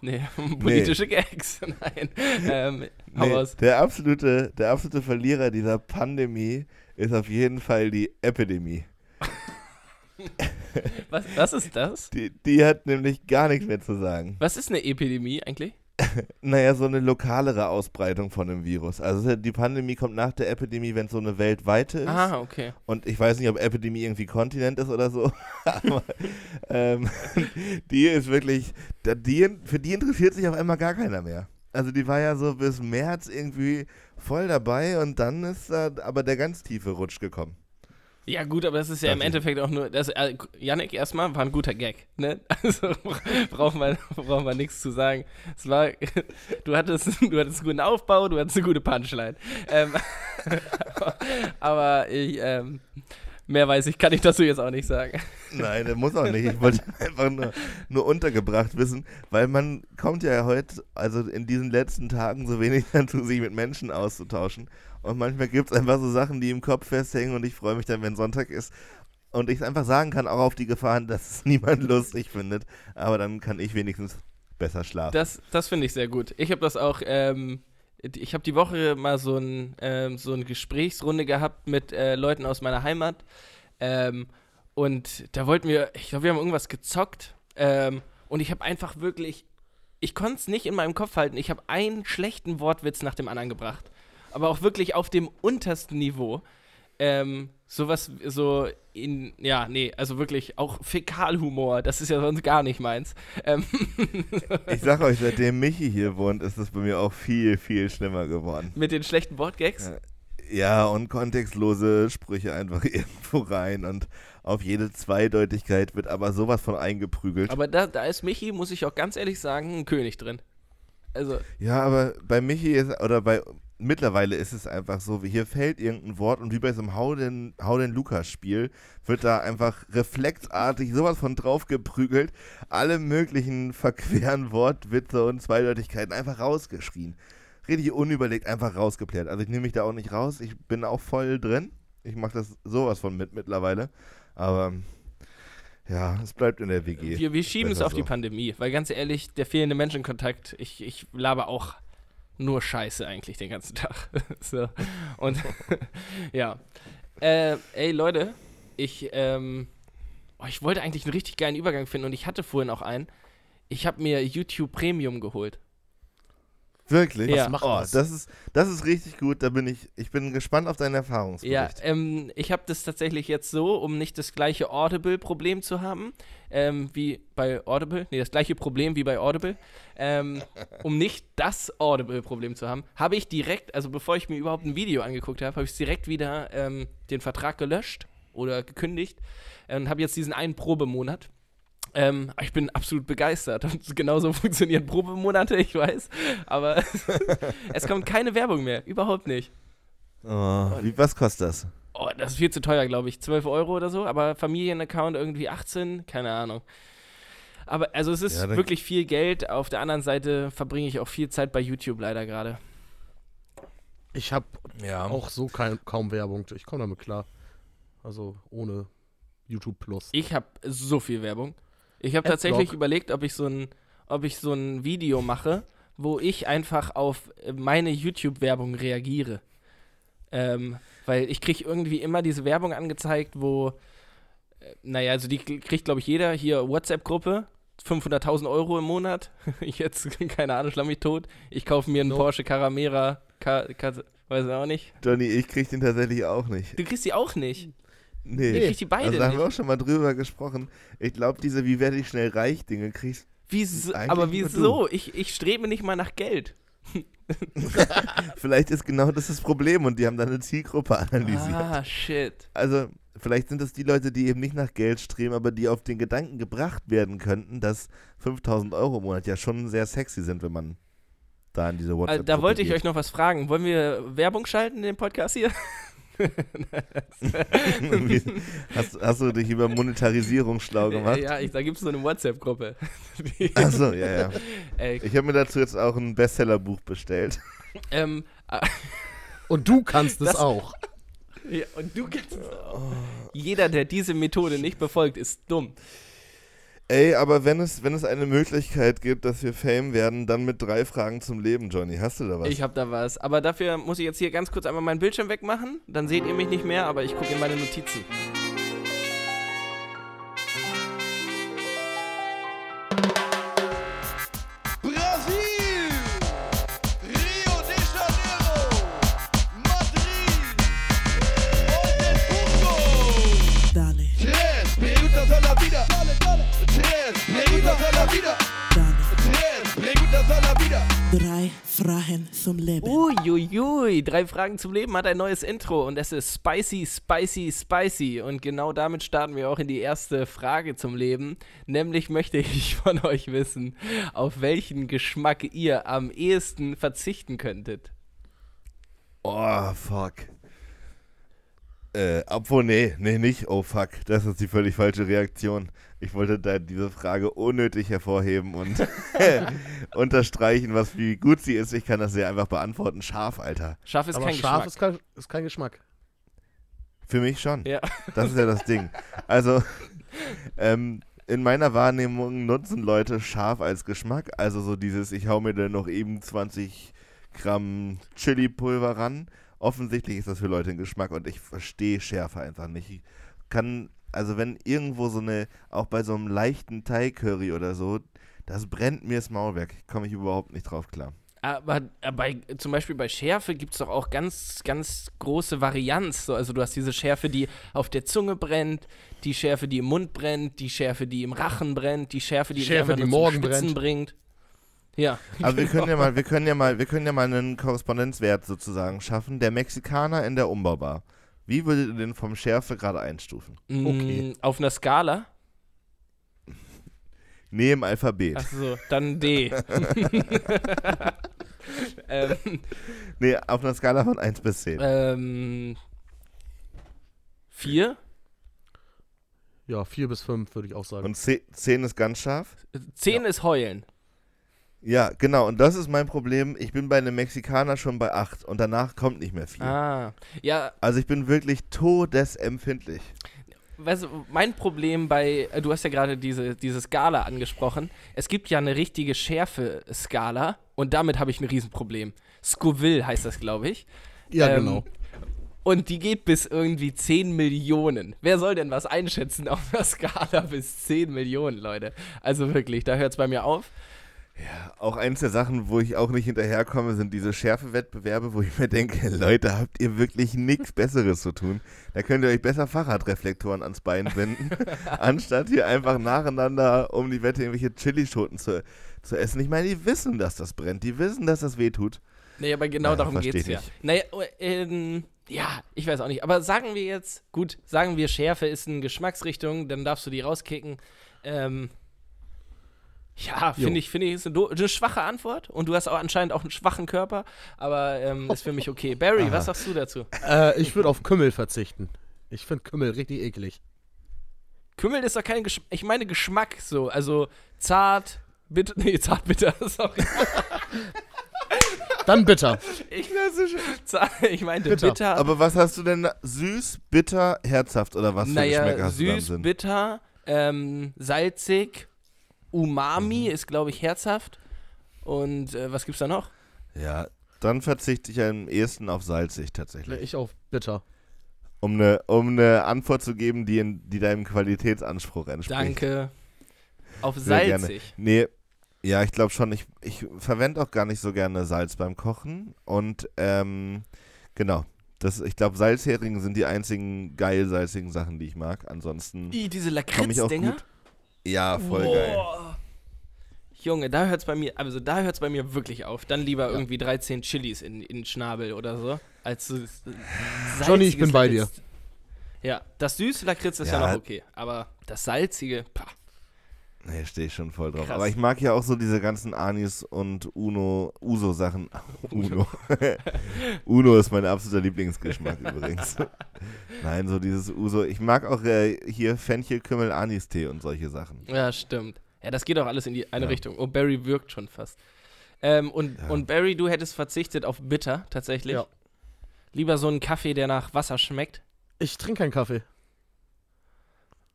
Nee, politische Gags. Nein. Ähm, Nee, der, absolute, der absolute Verlierer dieser Pandemie ist auf jeden Fall die Epidemie. Was, was ist das? Die, die hat nämlich gar nichts mehr zu sagen. Was ist eine Epidemie eigentlich? Naja, so eine lokalere Ausbreitung von dem Virus. Also die Pandemie kommt nach der Epidemie, wenn es so eine weltweite ist. Ah, okay. Und ich weiß nicht, ob Epidemie irgendwie Kontinent ist oder so. Aber ähm, die ist wirklich, die, für die interessiert sich auf einmal gar keiner mehr. Also die war ja so bis März irgendwie voll dabei und dann ist da aber der ganz tiefe Rutsch gekommen. Ja, gut, aber das ist ja im Okay. Endeffekt auch nur. Das, äh, Yannick, erstmal war ein guter Gag, ne? Also braucht man, braucht man nichts zu sagen. Es war, du hattest, du hattest einen guten Aufbau, du hattest eine gute Punchline. Ähm, aber ich, ähm, mehr weiß ich, kann ich dazu jetzt auch nicht sagen. Nein, das muss auch nicht. Ich wollte einfach nur, nur untergebracht wissen, weil man kommt ja heute, also in diesen letzten Tagen so wenig dazu, sich mit Menschen auszutauschen. Und manchmal gibt es einfach so Sachen, die im Kopf festhängen und ich freue mich dann, wenn Sonntag ist. Und ich es einfach sagen kann, auch auf die Gefahren, dass es niemand lustig findet. Aber dann kann ich wenigstens besser schlafen. Das, das finde ich sehr gut. Ich habe das auch, ähm, ich habe die Woche mal so, ein, ähm, so eine Gesprächsrunde gehabt mit äh, Leuten aus meiner Heimat. Ähm, und da wollten wir, ich glaube, wir haben irgendwas gezockt. Ähm, und ich habe einfach wirklich, ich konnte es nicht in meinem Kopf halten. Ich habe einen schlechten Wortwitz nach dem anderen gebracht. Aber auch wirklich auf dem untersten Niveau. Ähm, sowas, so in, ja, nee, also wirklich auch Fäkalhumor, das ist ja sonst gar nicht meins. Ähm, Ich sag euch, seitdem Michi hier wohnt, ist das bei mir auch viel, viel schlimmer geworden. mit den schlechten Wortgags. Ja. Ja, und kontextlose Sprüche einfach irgendwo rein und auf jede Zweideutigkeit wird aber sowas von eingeprügelt. Aber da, da ist Michi, muss ich auch ganz ehrlich sagen, ein König drin. Also, Ja, aber bei Michi ist, oder bei, mittlerweile ist es einfach so, wie hier fällt irgendein Wort und wie bei so einem Hau den, Hau den Lukas-Spiel wird da einfach reflexartig sowas von drauf geprügelt, alle möglichen verqueren Wortwitze und Zweideutigkeiten einfach rausgeschrien. Richtig unüberlegt, einfach rausgeplärt. Also ich nehme mich da auch nicht raus, ich bin auch voll drin. Ich mache das sowas von mit mittlerweile. Aber ja, es bleibt in der WG. wir, wir schieben es auf die so. Pandemie, weil ganz ehrlich, der fehlende Menschenkontakt, ich, ich laber auch nur Scheiße eigentlich den ganzen Tag. so. Und ja. Äh, ey, Leute, ich, ähm, oh, ich wollte eigentlich einen richtig geilen Übergang finden und ich hatte vorhin auch einen. Ich habe mir YouTube Premium geholt. Wirklich? Ja. macht oh, das? das ist, das ist richtig gut. Da bin ich, ich bin gespannt auf deinen Ja, Erfahrungsbericht. ähm, ich habe das tatsächlich jetzt so, um nicht das gleiche Audible-Problem zu haben, ähm, wie bei Audible, nee, das gleiche Problem wie bei Audible, ähm, um nicht das Audible-Problem zu haben, habe ich direkt, also bevor ich mir überhaupt ein Video angeguckt habe, habe ich direkt wieder ähm, den Vertrag gelöscht oder gekündigt und habe jetzt diesen einen Probemonat. Ähm, ich bin absolut begeistert. Und genauso funktionieren Probemonate, ich weiß. Aber es kommt keine Werbung mehr. Überhaupt nicht. Oh, wie, was kostet das? Oh, das ist viel zu teuer, glaube ich. 12 Euro oder so, aber Familienaccount irgendwie 18, keine Ahnung. Aber also es ist Ja, wirklich viel Geld. Auf der anderen Seite verbringe ich auch viel Zeit bei YouTube leider gerade. Ich habe Ja. auch so kein, kaum Werbung. Ich komme damit klar. Also ohne YouTube Plus. Ich habe so viel Werbung. Ich habe tatsächlich überlegt, ob ich so ein, ob ich so ein Video mache, wo ich einfach auf meine YouTube-Werbung reagiere. Ähm, weil ich kriege irgendwie immer diese Werbung angezeigt, wo, äh, naja, also die kriegt, glaube ich, jeder. Hier WhatsApp-Gruppe, 500.000 Euro im Monat. Jetzt, keine Ahnung, schlamm mich tot. Ich kaufe mir einen No. Porsche Caramera, Ka Ka weiß ich auch nicht. Johnny, ich krieg den tatsächlich auch nicht. Du kriegst die auch nicht. Nee. Ich krieg die beide also, da haben wir auch schon mal drüber gesprochen. Ich glaube, diese Wie werde ich schnell reich Dinge kriegst Wieso, aber wieso? Ich, ich strebe nicht mal nach Geld. Vielleicht ist genau das das Problem und die haben dann eine Zielgruppe analysiert. Ah, shit. Also, vielleicht sind es die Leute, die eben nicht nach Geld streben, aber die auf den Gedanken gebracht werden könnten, dass 5000 Euro im Monat ja schon sehr sexy sind, wenn man da in diese Also, WhatsApp da wollte ich euch noch was fragen. Wollen wir Werbung schalten in dem Podcast hier? Hast, hast du dich über Monetarisierung schlau gemacht? ja, ich, da gibt es so eine WhatsApp-Gruppe. Achso, ja, ja. Ey, Ich habe mir dazu jetzt auch ein Bestsellerbuch bestellt. ähm, ah, Und du kannst es Das- auch. ja, und du kennst es auch. Jeder, der diese Methode nicht befolgt, ist dumm. Ey, aber wenn es, wenn es eine Möglichkeit gibt, dass wir Fame werden, dann mit drei Fragen zum Leben, Johnny. Hast du da was? Ich hab da was. Aber dafür muss ich jetzt hier ganz kurz einmal meinen Bildschirm wegmachen. Dann seht ihr mich nicht mehr, aber ich gucke in meine Notizen. Vida. Drei Fragen zum Leben. Uiuiui, drei Fragen zum Leben hat ein neues Intro und es ist spicy, spicy, spicy. Und genau damit starten wir auch in die erste Frage zum Leben. Nämlich möchte ich von euch wissen, auf welchen Geschmack ihr am ehesten verzichten könntet. Oh, fuck. Äh, obwohl, nee, nee, nicht. Oh, fuck. Das ist die völlig falsche Reaktion. Ich wollte da diese Frage unnötig hervorheben und unterstreichen, was wie gut sie ist. Ich kann das sehr einfach beantworten. Scharf, Alter. Scharf ist Aber kein scharf Geschmack. ist kein, ist kein Geschmack. Für mich schon. ja. Das ist ja das Ding. Also, ähm, in meiner Wahrnehmung nutzen Leute scharf als Geschmack. Also so dieses, ich hau mir dann noch eben 20 Gramm Chili-Pulver ran. Offensichtlich ist das für Leute ein Geschmack und ich verstehe Schärfe einfach nicht. Ich kann, also wenn irgendwo so eine, auch bei so einem leichten Thai-Curry oder so, das brennt mir das Maul weg. Komme ich überhaupt nicht drauf klar. Aber, aber bei, zum Beispiel bei Schärfe gibt es doch auch ganz, ganz große Varianz. So, also du hast diese Schärfe, die auf der Zunge brennt, die Schärfe, die im Mund brennt, die Schärfe, die im Rachen brennt, die Schärfe, die Schärfe, die morgen brennt. bringt. Ja. Aber wir können ja mal, wir können ja mal, wir können ja mal einen Korrespondenzwert sozusagen schaffen. Der Mexikaner in der Umbaubar. Wie würdet ihr den vom Schärfe gerade einstufen? Okay. Mm, Auf einer Skala? Nee, im Alphabet. Achso, dann D. ähm, Nee, auf einer Skala von 1 bis 10. ähm, vier? Ja, vier bis fünf würde ich auch sagen. Und 10 ist ganz scharf? Zehn ist heulen. Ja, genau. Und das ist mein Problem. Ich bin bei einem Mexikaner schon bei 8 und danach kommt nicht mehr viel. Ah. Ja, Also ich bin wirklich todesempfindlich. weißt du, mein Problem bei, äh, du hast ja gerade diese, diese Skala angesprochen. Es gibt ja eine richtige Schärfe-Skala und damit habe ich ein Riesenproblem. Scoville heißt das, glaube ich. ja, ähm, genau. Und die geht bis irgendwie 10 Millionen. Wer soll denn was einschätzen auf einer Skala bis 10 Millionen, Leute? Also wirklich, da hört es bei mir auf. Auch eins der Sachen, wo ich auch nicht hinterherkomme, sind diese Schärfewettbewerbe, wo ich mir denke, Leute, habt ihr wirklich nichts Besseres zu tun? Da könnt ihr euch besser Fahrradreflektoren ans Bein binden, anstatt hier einfach nacheinander um die Wette irgendwelche Chilischoten zu, zu essen. Ich meine, die wissen, dass das brennt, die wissen, dass das wehtut. Nee, aber genau Naja, darum geht's ich ja. nicht. Naja, ähm, ja, ich weiß auch nicht. Aber sagen wir jetzt, gut, sagen wir, Schärfe ist eine Geschmacksrichtung, dann darfst du die rauskicken. Ähm, ja, finde ich, finde ich, ist eine, eine schwache Antwort. Und du hast auch anscheinend auch einen schwachen Körper, aber ähm, ist für mich okay. Barry, Aha. was sagst du dazu? Äh, ich würde auf Kümmel verzichten. Ich finde Kümmel richtig eklig. Kümmel ist doch kein Geschmack, ich meine Geschmack so, also zart, bitter, nee, zart, bitter, sorry. Dann bitter. Ich, zart, ich meinte Bitter. bitter. Aber was hast du denn? da? Süß, bitter, herzhaft oder was für naja, Geschmäcker hast du da im süß, bitter, ähm, salzig, Umami Mhm. ist, glaube ich, herzhaft. Und äh, was gibt's da noch? Ja, dann verzichte ich am ehesten auf salzig tatsächlich. Ich auf bitter. Um eine um eine Antwort zu geben, die, in, die deinem Qualitätsanspruch entspricht. Danke. Auf salzig. Nee, ja, ich glaube schon. Ich, ich verwende auch gar nicht so gerne Salz beim Kochen. Und ähm, genau. Das, ich glaube, Salzheringen sind die einzigen geil salzigen Sachen, die ich mag. Ansonsten I, diese komme ich auch Lakritz-Dinger. Ja, voll geil. Boah. Junge, da hört's bei mir, also da hört's bei mir wirklich auf. Dann lieber irgendwie 13 Chilis in, in den Schnabel oder so, als so Johnny, ich bin bei dir. Lakritz. Ja, das süße Lakritz ist ja, Ja. noch okay, aber das salzige, pah. Nee, stehe ich schon voll drauf. Krass. Aber ich mag ja auch so diese ganzen Anis und Uno, Uso-Sachen. Uno. Uno ist mein absoluter Lieblingsgeschmack übrigens. Nein, so dieses Uso. Ich mag auch äh, hier Fenchel, Kümmel, Anis-Tee und solche Sachen. Ja, stimmt. Ja, das geht auch alles in die eine Ja. Richtung. Und Barry wirkt schon fast. Ähm, und, Ja. und Barry, du hättest verzichtet auf bitter, tatsächlich. Ja. Lieber so einen Kaffee, der nach Wasser schmeckt. Ich trinke keinen Kaffee.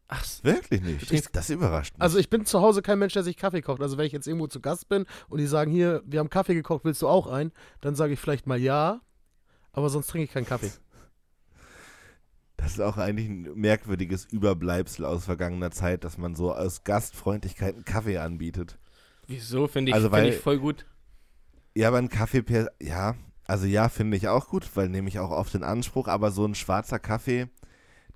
Ach, Wirklich nicht. trinkst- Das überrascht mich. Also ich bin zu Hause kein Mensch, der sich Kaffee kocht. Also wenn ich jetzt irgendwo zu Gast bin und die sagen, hier, wir haben Kaffee gekocht, willst du auch einen? Dann sage ich vielleicht mal ja, aber sonst trinke ich keinen Kaffee. Das ist auch eigentlich ein merkwürdiges Überbleibsel aus vergangener Zeit, dass man so aus Gastfreundlichkeit einen Kaffee anbietet. wieso? Finde ich, Also, find weil- ich voll gut. Ja, aber ein Kaffee per. Ja, also ja, finde ich auch gut, weil nehme ich auch oft in Anspruch, aber so ein schwarzer Kaffee,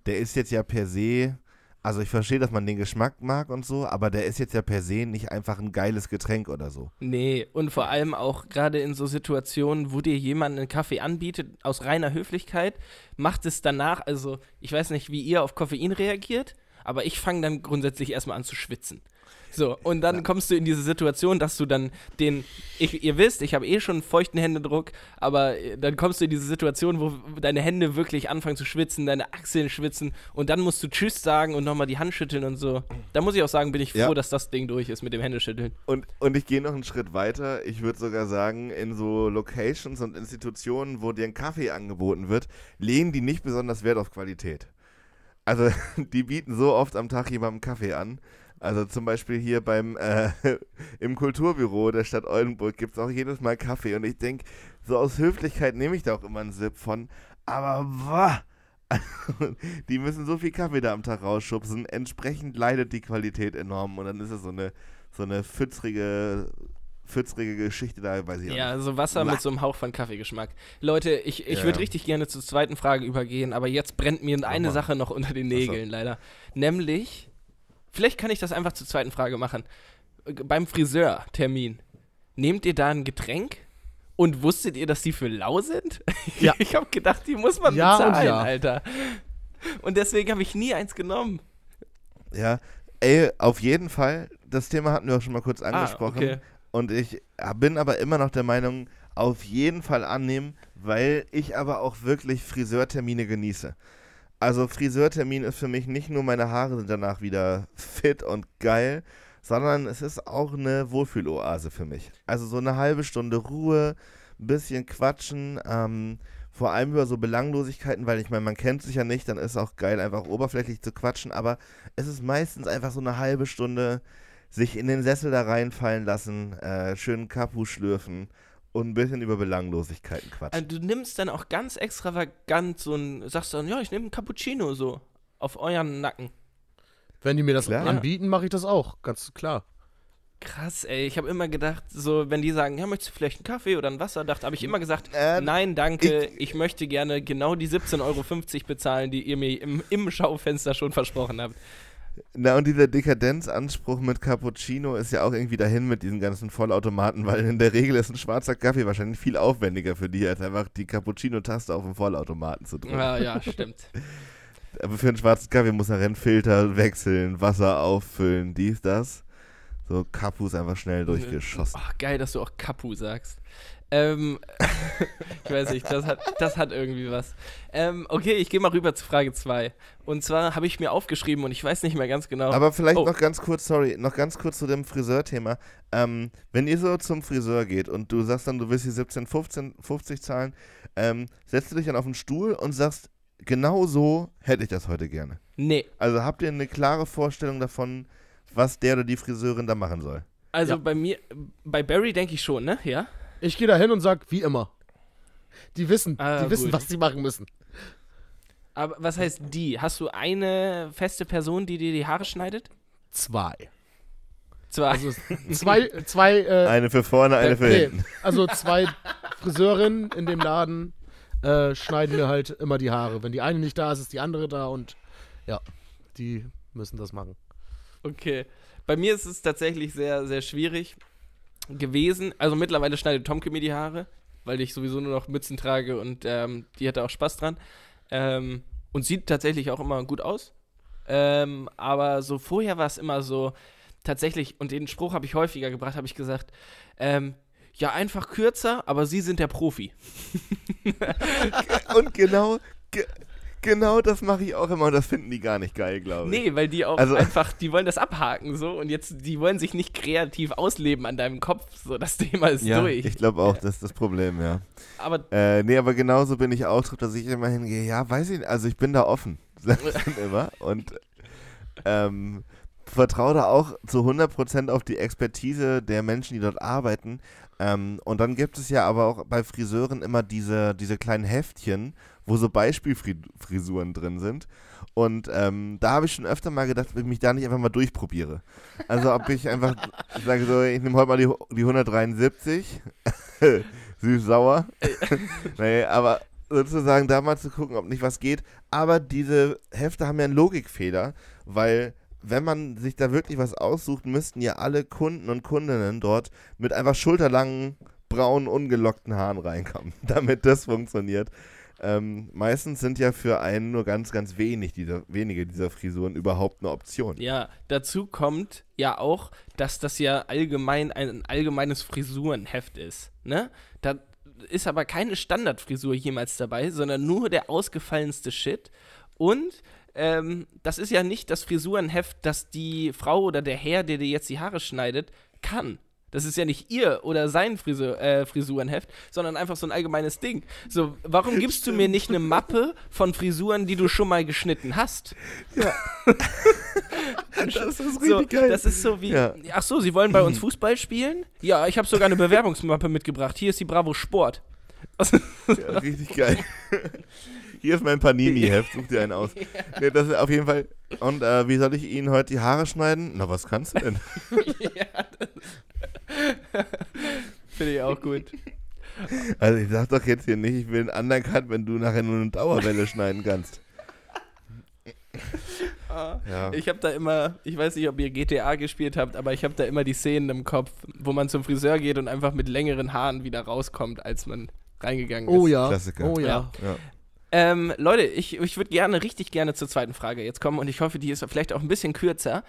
der ist jetzt ja per se. Also ich verstehe, dass man den Geschmack mag und so, aber der ist jetzt ja per se nicht einfach ein geiles Getränk oder so. Nee, und vor allem auch gerade in so Situationen, wo dir jemand einen Kaffee anbietet, aus reiner Höflichkeit, macht es danach, also ich weiß nicht, wie ihr auf Koffein reagiert, aber ich fange dann grundsätzlich erstmal an zu schwitzen. So, und dann kommst du in diese Situation, dass du dann den, ich, ihr wisst, ich habe eh schon einen feuchten Händedruck, aber äh, dann kommst du in diese Situation, wo deine Hände wirklich anfangen zu schwitzen, deine Achseln schwitzen und dann musst du Tschüss sagen und nochmal die Hand schütteln und so. Da muss ich auch sagen, bin ich froh, Ja. dass das Ding durch ist mit dem Händeschütteln. Und, und ich gehe noch einen Schritt weiter. Ich würde sogar sagen, in so Locations und Institutionen, wo dir ein Kaffee angeboten wird, legen die nicht besonders Wert auf Qualität. Also die bieten so oft am Tag jemandem Kaffee an. Also zum Beispiel hier beim äh, im Kulturbüro der Stadt Oldenburg gibt es auch jedes Mal Kaffee. Und ich denke, so aus Höflichkeit nehme ich da auch immer einen Sip von. Aber wah! die müssen so viel Kaffee da am Tag rausschubsen. Entsprechend leidet die Qualität enorm. Und dann ist es so eine, so eine pfützrige pfützrige Geschichte da, weiß ich Ja, so Wasser Blah. mit so einem Hauch von Kaffeegeschmack. Leute, ich, ich Ja. würde richtig gerne zur zweiten Frage übergehen, aber jetzt brennt mir eine mal. Sache noch unter den so. Nägeln, leider. Nämlich, vielleicht kann ich das einfach zur zweiten Frage machen. Äh, Beim Friseurtermin, nehmt ihr da ein Getränk? Und wusstet ihr, dass die für lau sind? Ja. ich habe gedacht, die muss man Ja und bezahlen, ja. Alter. Und deswegen habe ich nie eins genommen. Ja, ey, auf jeden Fall. Das Thema hatten wir auch schon mal kurz angesprochen. Ah, okay. Und ich bin aber immer noch der Meinung, auf jeden Fall annehmen, weil ich aber auch wirklich Friseurtermine genieße. Also Friseurtermin ist für mich nicht nur meine Haare sind danach wieder fit und geil, sondern es ist auch eine Wohlfühloase für mich. Also so eine halbe Stunde Ruhe, ein bisschen quatschen, ähm, vor allem über so Belanglosigkeiten, weil ich meine, man kennt sich ja nicht, dann ist auch geil, einfach oberflächlich zu quatschen, aber es ist meistens einfach so eine halbe Stunde sich in den Sessel da reinfallen lassen, äh, schön Kapu schlürfen und ein bisschen über Belanglosigkeiten quatschen. Also, du nimmst dann auch ganz extravagant so ein, sagst dann, ja, ich nehme einen Cappuccino so auf euren Nacken. Wenn die mir das Klar. anbieten, mache ich das auch, ganz klar. Krass, ey. Ich habe immer gedacht, so, wenn die sagen, ja, möchtest du vielleicht einen Kaffee oder ein Wasser, dachte, habe ich immer gesagt, Äh, nein, danke, ich, möchte gerne genau die 17,50 Euro bezahlen, die ihr mir im, im Schaufenster schon versprochen habt. Na, und dieser Dekadenzanspruch mit Cappuccino ist ja auch irgendwie dahin mit diesen ganzen Vollautomaten, weil in der Regel ist ein schwarzer Kaffee wahrscheinlich viel aufwendiger für die, als einfach die Cappuccino-Taste auf dem Vollautomaten zu drücken. Ja, ja, stimmt. Aber für einen schwarzen Kaffee muss er Rennfilter wechseln, Wasser auffüllen, dies, das. So, Kapu ist einfach schnell durchgeschossen. Ach, geil, dass du auch Kapu sagst. Ähm, ich weiß nicht, das hat, das hat irgendwie was. Ähm, okay, ich gehe mal rüber zu Frage 2. Und zwar habe ich mir aufgeschrieben und ich weiß nicht mehr ganz genau. Aber vielleicht Oh. noch ganz kurz, sorry, noch ganz kurz zu dem Friseurthema. Ähm, wenn ihr so zum Friseur geht und du sagst dann, du willst die 17, 15, 50 zahlen, ähm, setzt du dich dann auf den Stuhl und sagst, genau so hätte ich das heute gerne. nee, Also habt ihr eine klare Vorstellung davon, was der oder die Friseurin da machen soll? also Ja. bei mir, bei Barry denke ich schon, ne? Ja. Ich gehe da hin und sag, wie immer. Die wissen, Ah, die wissen, gut. was sie machen müssen. Aber was heißt die? Hast du eine feste Person, die dir die Haare schneidet? Zwei. Zwar. Also zwei, zwei, äh, Eine für vorne, eine für nee, hinten. also zwei Friseurinnen in dem Laden äh, schneiden mir halt immer die Haare. Wenn die eine nicht da ist, ist die andere da und ja, die müssen das machen. Okay. Bei mir ist es tatsächlich sehr, sehr schwierig gewesen. Also mittlerweile schneidet Tomke mir die Haare, weil ich sowieso nur noch Mützen trage und ähm, die hatte auch Spaß dran. Ähm, und sieht tatsächlich auch immer gut aus. Ähm, aber so vorher war es immer so, tatsächlich, und den Spruch habe ich häufiger gebracht, habe ich gesagt, ähm, ja, einfach kürzer, aber Sie sind der Profi. Und genau, ge genau das mache ich auch immer und das finden die gar nicht geil, glaube ich. Nee, weil die auch Also- einfach, die wollen das abhaken so und jetzt, die wollen sich nicht kreativ ausleben an deinem Kopf. So, das Thema ist Ja, durch. ich glaube auch, das ist das Problem, ja. Aber Äh, nee, aber genauso bin ich auch drauf, dass ich immer hingehe, ja, weiß ich nicht, also ich bin da offen, sag ich dann immer. Und ähm, vertraue da auch zu 100% auf die Expertise der Menschen, die dort arbeiten. Ähm, und dann gibt es ja aber auch bei Friseuren immer diese, diese kleinen Heftchen, wo so Beispielfrisuren drin sind. Und ähm, da habe ich schon öfter mal gedacht, ob ich mich da nicht einfach mal durchprobiere. Also ob ich einfach sage so, ich nehme heute mal die, die 173, süß-sauer. nee, aber sozusagen da mal zu gucken, ob nicht was geht. Aber diese Hefte haben ja einen Logikfehler, weil wenn man sich da wirklich was aussucht, müssten ja alle Kunden und Kundinnen dort mit einfach schulterlangen, braunen, ungelockten Haaren reinkommen, damit das funktioniert. Ähm, meistens sind ja für einen nur ganz, ganz wenig dieser, wenige dieser Frisuren überhaupt eine Option. ja, dazu kommt ja auch, dass das ja allgemein ein allgemeines Frisurenheft ist. Ne? Da ist aber keine Standardfrisur jemals dabei, sondern nur der ausgefallenste Shit. Und ähm, das ist ja nicht das Frisurenheft, das die Frau oder der Herr, der dir jetzt die Haare schneidet, kann. Das ist ja nicht ihr oder sein Frisur, äh, Frisurenheft, sondern einfach so ein allgemeines Ding. So, warum gibst du mir nicht eine Mappe von Frisuren, die du schon mal geschnitten hast? Das ist So, das ist so wie, Ja. ach so, Sie wollen bei uns Fußball spielen? Ja, ich habe sogar eine Bewerbungsmappe mitgebracht. Hier ist die Bravo Sport. Ja, richtig geil. Hier ist mein Panini-Heft, such dir einen aus. Nee, das ist auf jeden Fall. Und äh, wie soll ich Ihnen heute die Haare schneiden? Na, was kannst du denn? Finde ich auch gut. Also ich sag doch jetzt hier nicht, ich will einen Undercut, wenn du nachher nur eine Dauerwelle schneiden kannst. Ja. Ich habe da immer, ich weiß nicht, ob ihr GTA gespielt habt, aber ich habe da immer die Szenen im Kopf, wo man zum Friseur geht und einfach mit längeren Haaren wieder rauskommt, als man reingegangen ist. Oh ja. Klassiker. Oh ja. Ja. Ja. Ähm, Leute, ich, ich würde gerne, richtig gerne zur zweiten Frage jetzt kommen und ich hoffe, die ist vielleicht auch ein bisschen kürzer.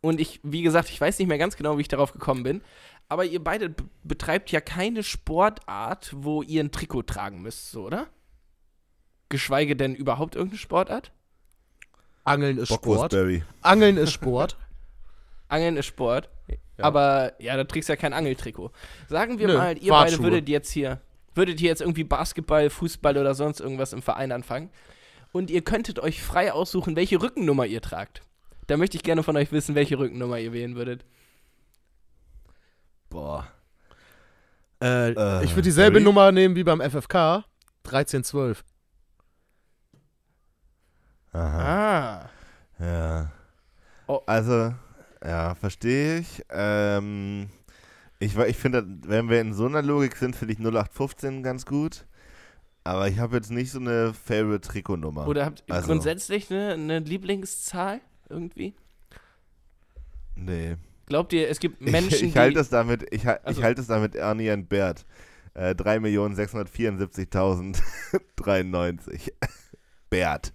Und ich, wie gesagt, ich weiß nicht mehr ganz genau, wie ich darauf gekommen bin. Aber ihr beide betreibt ja keine Sportart, wo ihr ein Trikot tragen müsst, so, oder? Geschweige denn überhaupt irgendeine Sportart? Angeln ist Sport. Angeln ist Sport. Angeln ist Sport. Ja. Aber ja, da trägst du ja kein Angeltrikot. Sagen wir Nö, mal, ihr beide würdet jetzt hier, würdet ihr jetzt irgendwie Basketball, Fußball oder sonst irgendwas im Verein anfangen. Und ihr könntet euch frei aussuchen, welche Rückennummer ihr tragt. Da möchte ich gerne von euch wissen, welche Rückennummer ihr wählen würdet. Boah. Äh, Äh, ich würde dieselbe Barry? Nummer nehmen wie beim FFK. 1312. Aha. Ah. Ja. Oh. Also, ja, verstehe ich. Ähm, ich ich finde, wenn wir in so einer Logik sind, finde ich 0815 ganz gut. Aber ich habe jetzt nicht so eine Favorite-Trikotnummer. Oder habt ihr Also- grundsätzlich eine, eine Lieblingszahl irgendwie? Nee. Glaubt ihr, es gibt Ich, Menschen, ich halte die. es damit, ich, ha- Also- ich halte es damit Ernie und Bert. Äh, 3.674.093. Bert.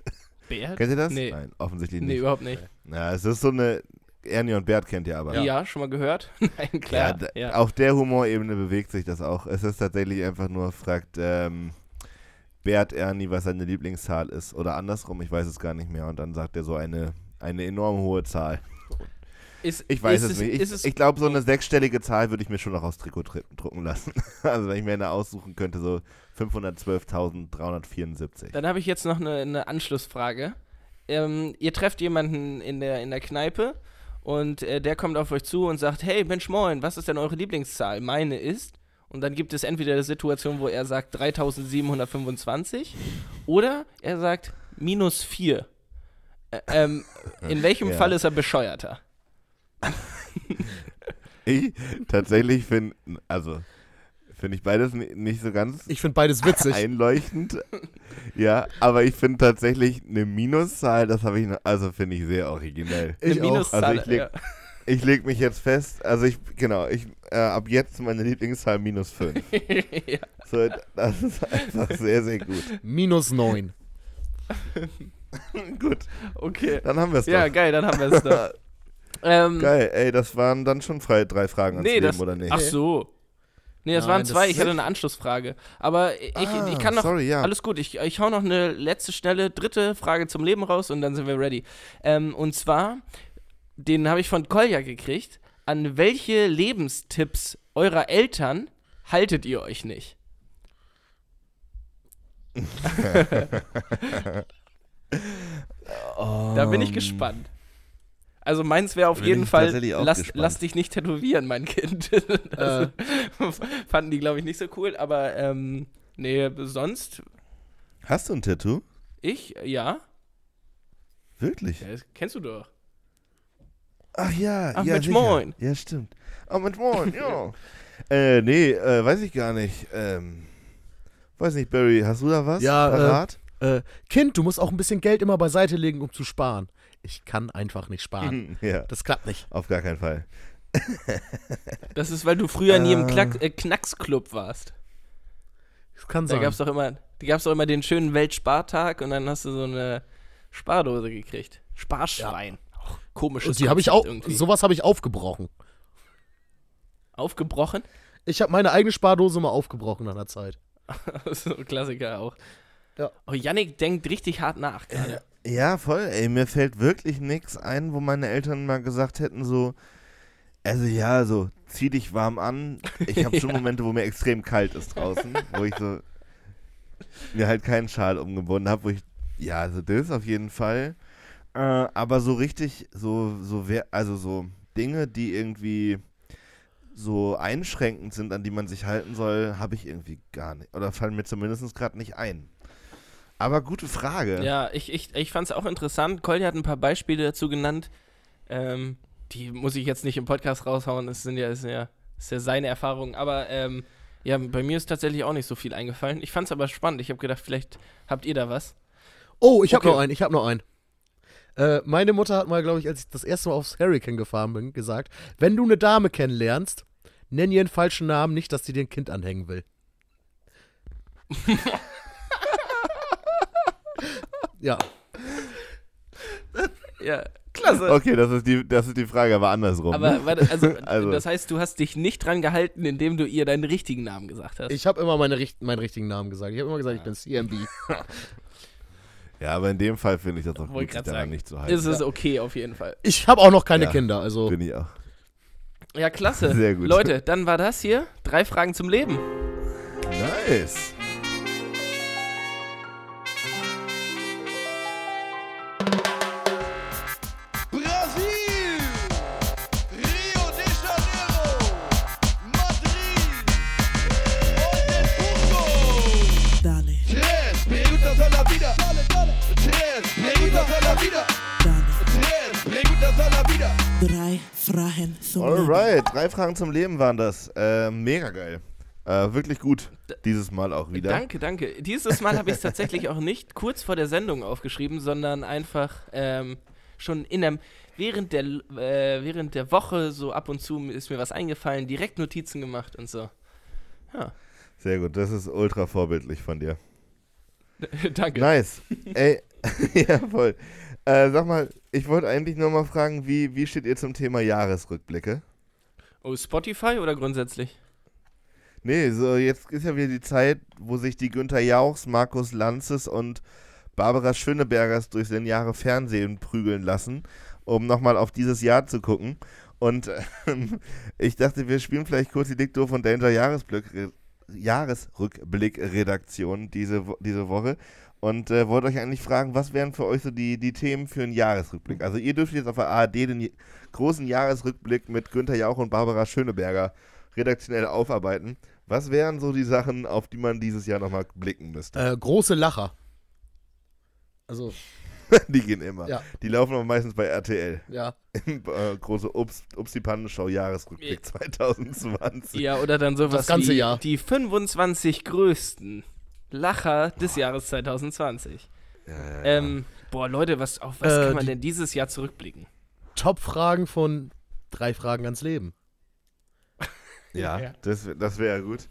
Bert? Kennt ihr das? Nee. Nein, offensichtlich Nee, nicht. überhaupt nicht. Ja, es ist so eine. Ernie und Bert kennt ihr aber. Ja, schon mal gehört? Nein, klar. Ja, Ja, Auf der Humorebene bewegt sich das auch. Es ist tatsächlich einfach nur, fragt ähm, Bert Ernie, was seine Lieblingszahl ist. Oder andersrum, ich weiß es gar nicht mehr. Und dann sagt er so eine, eine enorm hohe Zahl. Ist, Ich weiß ist es nicht. Ich, es, ich glaube, so eine sechsstellige Zahl würde ich mir schon noch aufs Trikot dr- drucken lassen. also wenn ich mir eine aussuchen könnte, so 512.374. Dann habe ich jetzt noch eine, eine Anschlussfrage. Ähm, ihr trefft jemanden in der, in der Kneipe und äh, der kommt auf euch zu und sagt, hey Mensch moin, was ist denn eure Lieblingszahl? Meine ist. Und dann gibt es entweder eine Situation, wo er sagt 3725 oder er sagt minus 4. Ä ähm, in welchem Ja. Fall ist er bescheuerter? Ich tatsächlich finde, also finde ich beides ni- nicht so ganz Ich finde beides witzig. einleuchtend. ja, aber ich finde tatsächlich eine Minuszahl, das habe ich noch, also finde ich sehr originell. Ich eine auch. Minuszahl. Also ich leg- ja. Ich lege mich jetzt fest, also ich, genau, ich, äh, ab jetzt meine Lieblingszahl minus 5. ja. So, das ist einfach sehr, sehr gut. Minus 9. gut, Okay. dann haben wir es Ja, doch. geil, dann haben wir es doch. ähm, Geil, ey, das waren dann schon frei, drei Fragen ans Nee, Leben, das, oder nicht? Ach so. Nee, das Nein, waren das zwei. ist Ich hatte eine Anschlussfrage. Aber ich, Ah, ich kann noch. sorry, ja. Alles gut. Ich, ich hau noch eine letzte schnelle dritte Frage zum Leben raus und dann sind wir ready. Ähm, und zwar, den habe ich von Kolja gekriegt. An welche Lebenstipps eurer Eltern haltet ihr euch nicht? Da bin ich gespannt. Also meins wäre auf Bin jeden Fall, lass, gespannt. lass dich nicht tätowieren, mein Kind. das fanden die, glaube ich, nicht so cool, aber ähm, nee, sonst, Hast du ein Tattoo? ich, ja, Wirklich? ja das kennst du doch. Ach ja, Ach, ja, Mensch, moin. Ja, stimmt. Oh, Mensch, moin, ja. äh, nee, äh, weiß ich gar nicht. Ähm, weiß nicht, Barry, hast du da was Ja, äh, parat? Äh, kind, du musst auch ein bisschen Geld immer beiseite legen, um zu sparen. Ich kann einfach nicht sparen. ja, Das klappt nicht. auf gar keinen Fall. Das ist, weil du früher nie im Äh. Klack, äh, Knacksclub warst. Das kann Da sein. gab's doch immer, da gab's doch immer den schönen Weltspartag und dann hast du so eine Spardose gekriegt. Sparschwein. Auch komisches Und die habe ich auch, irgendwie. sowas habe ich aufgebrochen. Aufgebrochen? Ich habe meine eigene Spardose mal aufgebrochen an der Zeit. so Klassiker auch. Ja. Oh, Yannick denkt richtig hart nach gerade. Ja, voll, ey, mir fällt wirklich nichts ein, wo meine Eltern mal gesagt hätten, so, also ja, so, zieh dich warm an. Ich habe schon Ja. Momente, wo mir extrem kalt ist draußen, wo ich so mir halt keinen Schal umgebunden habe, wo ich, ja, also das auf jeden Fall. Äh, aber so richtig, so, so, also so Dinge, die irgendwie so einschränkend sind, an die man sich halten soll, habe ich irgendwie gar nicht. Oder fallen mir zumindest gerade nicht ein. Aber gute Frage. Ja, ich, ich, ich fand es auch interessant. Kolja hat ein paar Beispiele dazu genannt. Ähm, die muss ich jetzt nicht im Podcast raushauen. Es sind ja, es sind ja ist ja seine Erfahrung. Aber ähm, ja, bei mir ist tatsächlich auch nicht so viel eingefallen. Ich fand es aber spannend. Ich habe gedacht, vielleicht habt ihr da was. Oh, ich habe Okay. noch einen, ich habe noch einen. Äh, meine Mutter hat mal, glaube ich, als ich das erste Mal aufs Hurricane gefahren bin, gesagt, wenn du eine Dame kennenlernst, nenn ihr einen falschen Namen, nicht, dass sie dir ein Kind anhängen will. ja. Ja, klasse. Okay, das ist die, das ist die Frage, aber andersrum. Aber warte, also, Also- das heißt, du hast dich nicht dran gehalten, indem du ihr deinen richtigen Namen gesagt hast. Ich habe immer meine, richt- meinen richtigen Namen gesagt. Ich habe immer gesagt, ich bin CMB. ja, aber in dem Fall finde ich das auch Wollte gut, sich daran sagen. nicht zu halten. ist es okay auf jeden Fall. Ich habe auch noch keine Ja. Kinder, also. Bin ich auch. Ja, klasse. Sehr gut. Leute, dann war das hier. Drei Fragen zum Leben. Nice. Drei Fragen zum Leben. Alright, drei Fragen zum Leben waren das. Äh, mega geil. Äh, wirklich gut. Dieses Mal auch wieder. Danke, danke. Dieses Mal habe ich es tatsächlich auch nicht kurz vor der Sendung aufgeschrieben, sondern einfach ähm, schon in der, während, der, äh, während der Woche so ab und zu ist mir was eingefallen, direkt Notizen gemacht und so. Ja, Sehr gut, das ist ultra vorbildlich von dir. danke. Nice. Ey, ja, voll. Äh, sag mal, ich wollte eigentlich nur mal fragen, wie, wie steht ihr zum Thema Jahresrückblicke? Oh, Spotify oder grundsätzlich? Nee, so jetzt ist ja wieder die Zeit, wo sich die Günther Jauchs, Markus Lanzes und Barbara Schönebergers durch lineare Fernsehen prügeln lassen, um nochmal auf dieses Jahr zu gucken. Und ähm, ich dachte, wir spielen vielleicht kurz die Dicto von Danger Jahresrückblick-Redaktion diese, diese Woche. Und äh, wollte euch eigentlich fragen, was wären für euch so die, die Themen für einen Jahresrückblick? Also ihr dürft jetzt auf der ARD den großen Jahresrückblick mit Günther Jauch und Barbara Schöneberger redaktionell aufarbeiten. Was wären so die Sachen, auf die man dieses Jahr nochmal blicken müsste? Äh, große Lacher. Also, die gehen immer. Ja. Die laufen aber meistens bei RTL. ja. Im, äh, große Ups, Ups die Pannenschau Jahresrückblick 2020. Ja, oder dann sowas Das ganze wie Jahr. die 25 größten Lacher des Jahres 2020. Ja, ja, ja. Ähm, boah, Leute, was, auf was Äh, kann man die- denn dieses Jahr zurückblicken? Top-Fragen von drei Fragen ans Leben. Ja, Ja. das, das wäre gut.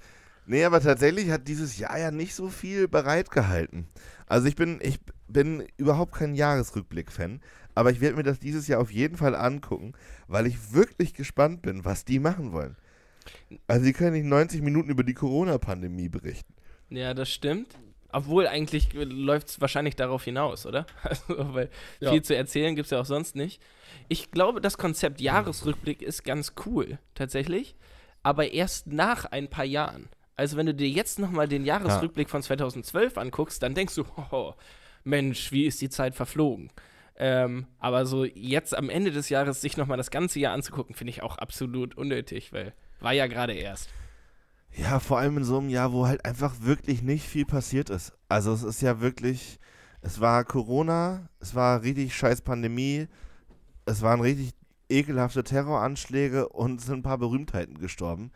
Nee, aber tatsächlich hat dieses Jahr ja nicht so viel bereitgehalten. Also ich bin, ich bin überhaupt kein Jahresrückblick-Fan, aber ich werde mir das dieses Jahr auf jeden Fall angucken, weil ich wirklich gespannt bin, was die machen wollen. Also die können nicht 90 Minuten über die Corona-Pandemie berichten. Ja, das stimmt. Obwohl, eigentlich läuft es wahrscheinlich darauf hinaus, oder? Also, weil Ja. viel zu erzählen gibt es ja auch sonst nicht. Ich glaube, das Konzept Jahresrückblick ist ganz cool, tatsächlich. Aber erst nach ein paar Jahren. Also, wenn du dir jetzt nochmal den Jahresrückblick von 2012 anguckst, dann denkst du, oh, Mensch, wie ist die Zeit verflogen? Ähm, aber so jetzt am Ende des Jahres sich nochmal das ganze Jahr anzugucken, finde ich auch absolut unnötig, weil war ja gerade erst. Ja, vor allem in so einem Jahr, wo halt einfach wirklich nicht viel passiert ist. Also es ist ja wirklich, es war Corona, es war richtig scheiß Pandemie, es waren richtig ekelhafte Terroranschläge und es sind ein paar Berühmtheiten gestorben.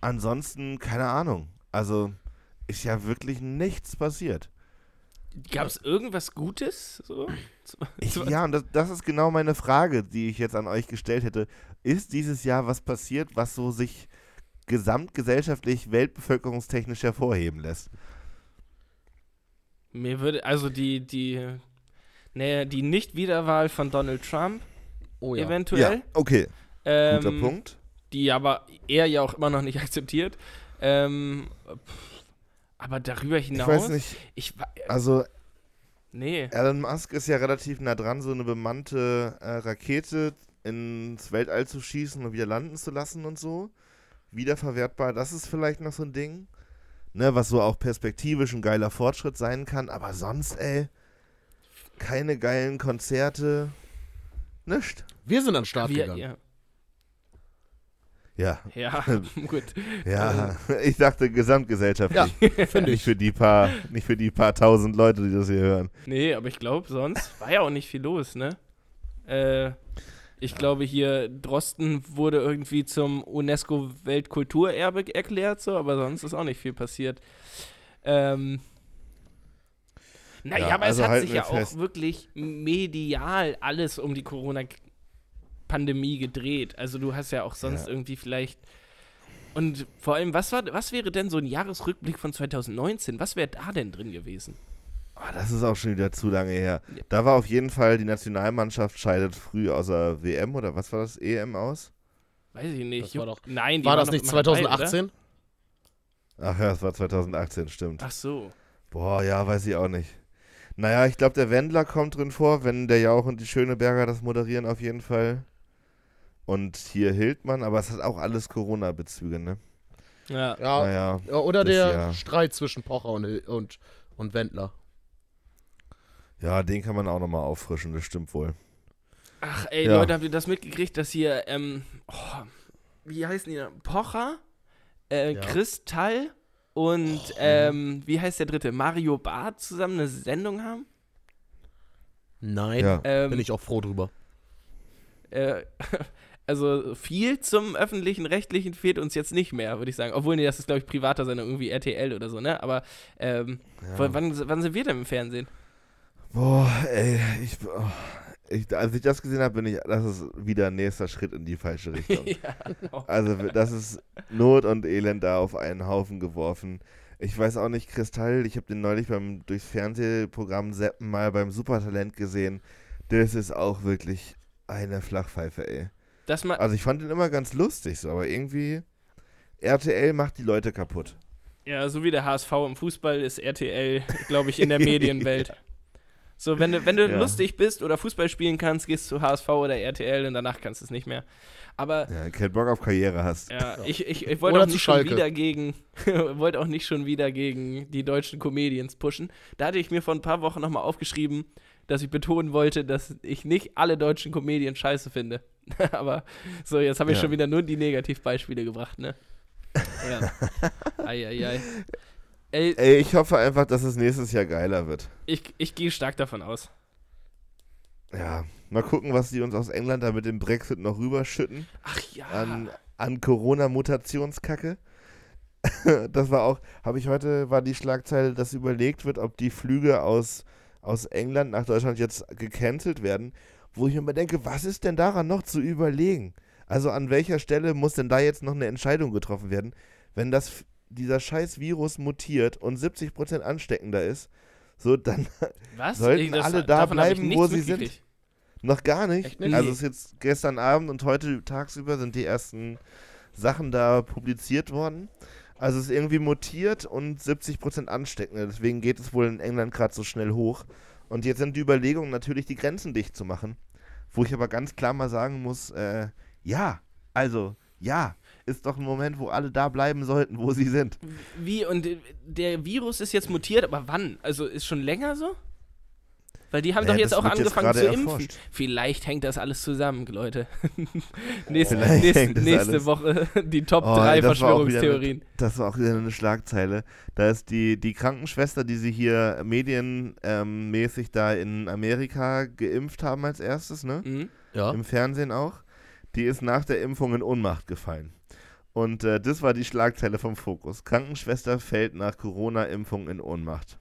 Ansonsten, keine Ahnung. Also ist ja wirklich nichts passiert. Gab es irgendwas Gutes? So? Ich, ja, und das, das ist genau meine Frage, die ich jetzt an euch gestellt hätte. Ist dieses Jahr was passiert, was so sich gesamtgesellschaftlich, weltbevölkerungstechnisch hervorheben lässt? Mir würde, also die, die, ne, die Nicht-Wiederwahl von Donald Trump Oh ja. eventuell. okay, ähm, guter Punkt. Die aber er ja auch immer noch nicht akzeptiert. Ähm, pff, aber darüber Ich hinaus. weiß nicht, Ich also nee. Elon Musk ist ja relativ nah dran, so eine bemannte äh, Rakete ins Weltall zu schießen und wieder landen zu lassen und so. Wiederverwertbar, das ist vielleicht noch so ein Ding. Ne, was so auch perspektivisch ein geiler Fortschritt sein kann, aber sonst, ey, keine geilen Konzerte. Nicht. Wir sind an den Start Wir, gegangen. ja, Ja, ja, gut. ja. Ich dachte gesamtgesellschaftlich. Ja, finde Nicht ich. für die paar, nicht für die paar tausend Leute, die das hier hören. Nee, aber ich glaube, sonst war ja auch nicht viel los, ne? Äh, Ich glaube, hier Drosten wurde irgendwie zum UNESCO-Weltkulturerbe erklärt, so, aber sonst ist auch nicht viel passiert. Ähm, naja, Ja, aber also es hat sich ja fest. auch wirklich medial alles um die Corona-Pandemie gedreht. Also du hast ja auch sonst Ja. irgendwie vielleicht. Und vor allem, was, war, was wäre denn so ein Jahresrückblick von 2019? Was wäre da denn drin gewesen? Ah, das ist auch schon wieder zu lange her. Ja. Da war auf jeden Fall, die Nationalmannschaft scheidet früh aus der WM oder was war das, EM aus? Weiß ich nicht. Das war doch- Nein, die War das nicht immer dabei, oder? 2018? Ach ja, es war 2018, stimmt. Ach so. Boah, ja, weiß ich auch nicht. Naja, ich glaube, der Wendler kommt drin vor, wenn der Jauch und die Schöneberger das moderieren auf jeden Fall. Und hier Hildmann, aber es hat auch alles Corona-Bezüge, ne? Ja. Ja. Naja, ja oder der Jahr. Streit zwischen Pocher und, und, und Wendler. Ja, den kann man auch nochmal auffrischen, das stimmt wohl. Ach, ey, Ja. Leute, habt ihr das mitgekriegt, dass hier, ähm, oh, wie heißen die? da? Pocher, äh, Ja. Kristall und, ähm, wie heißt der dritte? Mario Barth zusammen eine Sendung haben? Nein. Ja. Ähm, Bin ich auch froh drüber. äh, also viel zum öffentlichen Rechtlichen fehlt uns jetzt nicht mehr, würde ich sagen. Obwohl, nee, das ist, glaube ich, privater Sendung, irgendwie RTL oder so, ne? Aber, ähm, Ja. wann, wann sind wir denn im Fernsehen? Boah, ey, ich, oh, ich, als ich das gesehen habe, bin ich, das ist wieder ein nächster Schritt in die falsche Richtung. ja, genau. Also das ist Not und Elend da auf einen Haufen geworfen. Ich weiß auch nicht, Kristall, ich habe den neulich beim durchs Fernsehprogramm Seppen mal beim Supertalent gesehen. Das ist auch wirklich eine Flachpfeife, ey. Also ich fand den immer ganz lustig, so, aber irgendwie RTL macht die Leute kaputt. Ja, so wie der HSV im Fußball ist RTL, glaube ich, in der Medienwelt. So, wenn du, wenn du Ja. lustig bist oder Fußball spielen kannst, gehst du HSV oder RTL und danach kannst du es nicht mehr. Aber Ja, keinen Bock auf Karriere hast. ja, ich, ich, ich wollte auch zu nicht schon Schalke. wieder gegen wollte auch nicht schon wieder gegen die deutschen Comedians pushen. Da hatte ich mir vor ein paar Wochen nochmal aufgeschrieben, dass ich betonen wollte, dass ich nicht alle deutschen Comedians scheiße finde. Aber so, jetzt habe ich Ja. schon wieder nur die Negativbeispiele gebracht, ne? Ja. Eieiei. Ey, Ey, ich hoffe einfach, dass es nächstes Jahr geiler wird. Ich, ich gehe stark davon aus. Ja, mal gucken, was die uns aus England da mit dem Brexit noch rüberschütten. Ach ja. an, an Corona-Mutationskacke. das war auch, habe ich heute, war die Schlagzeile, dass überlegt wird, ob die Flüge aus, aus England nach Deutschland jetzt gecancelt werden, wo ich mir immer denke, was ist denn daran noch zu überlegen? Also an welcher Stelle muss denn da jetzt noch eine Entscheidung getroffen werden, wenn das, dieser scheiß Virus mutiert und 70% ansteckender ist, so dann Was? sollten das- alle da bleiben, wo sie sind? Noch gar nicht. Nicht? Also es ist jetzt gestern Abend und heute tagsüber sind die ersten Sachen da publiziert worden. Also es ist irgendwie mutiert und 70% ansteckender. Deswegen geht es wohl in England gerade so schnell hoch. Und jetzt sind die Überlegungen natürlich, die Grenzen dicht zu machen. Wo ich aber ganz klar mal sagen muss, äh, ja, also ja, ist doch ein Moment, wo alle da bleiben sollten, wo sie sind. Wie, und der Virus ist jetzt mutiert, aber wann? Also ist schon länger so? Weil die haben Naja, doch jetzt auch wird jetzt angefangen zu gerade impfen. erforscht. Vielleicht hängt das alles zusammen, Leute. nächste Vielleicht nächste, hängt das nächste alles- Woche die Top Oh, 3 das war auch wieder Verschwörungstheorien. Das war auch wieder eine Schlagzeile. Da ist die, die Krankenschwester, die sie hier medienmäßig ähm, da in Amerika geimpft haben als erstes, ne? Mhm. Ja. Im Fernsehen auch. Die ist nach der Impfung in Ohnmacht gefallen. Und äh, das war die Schlagzeile vom Fokus. Krankenschwester fällt nach Corona-Impfung in Ohnmacht.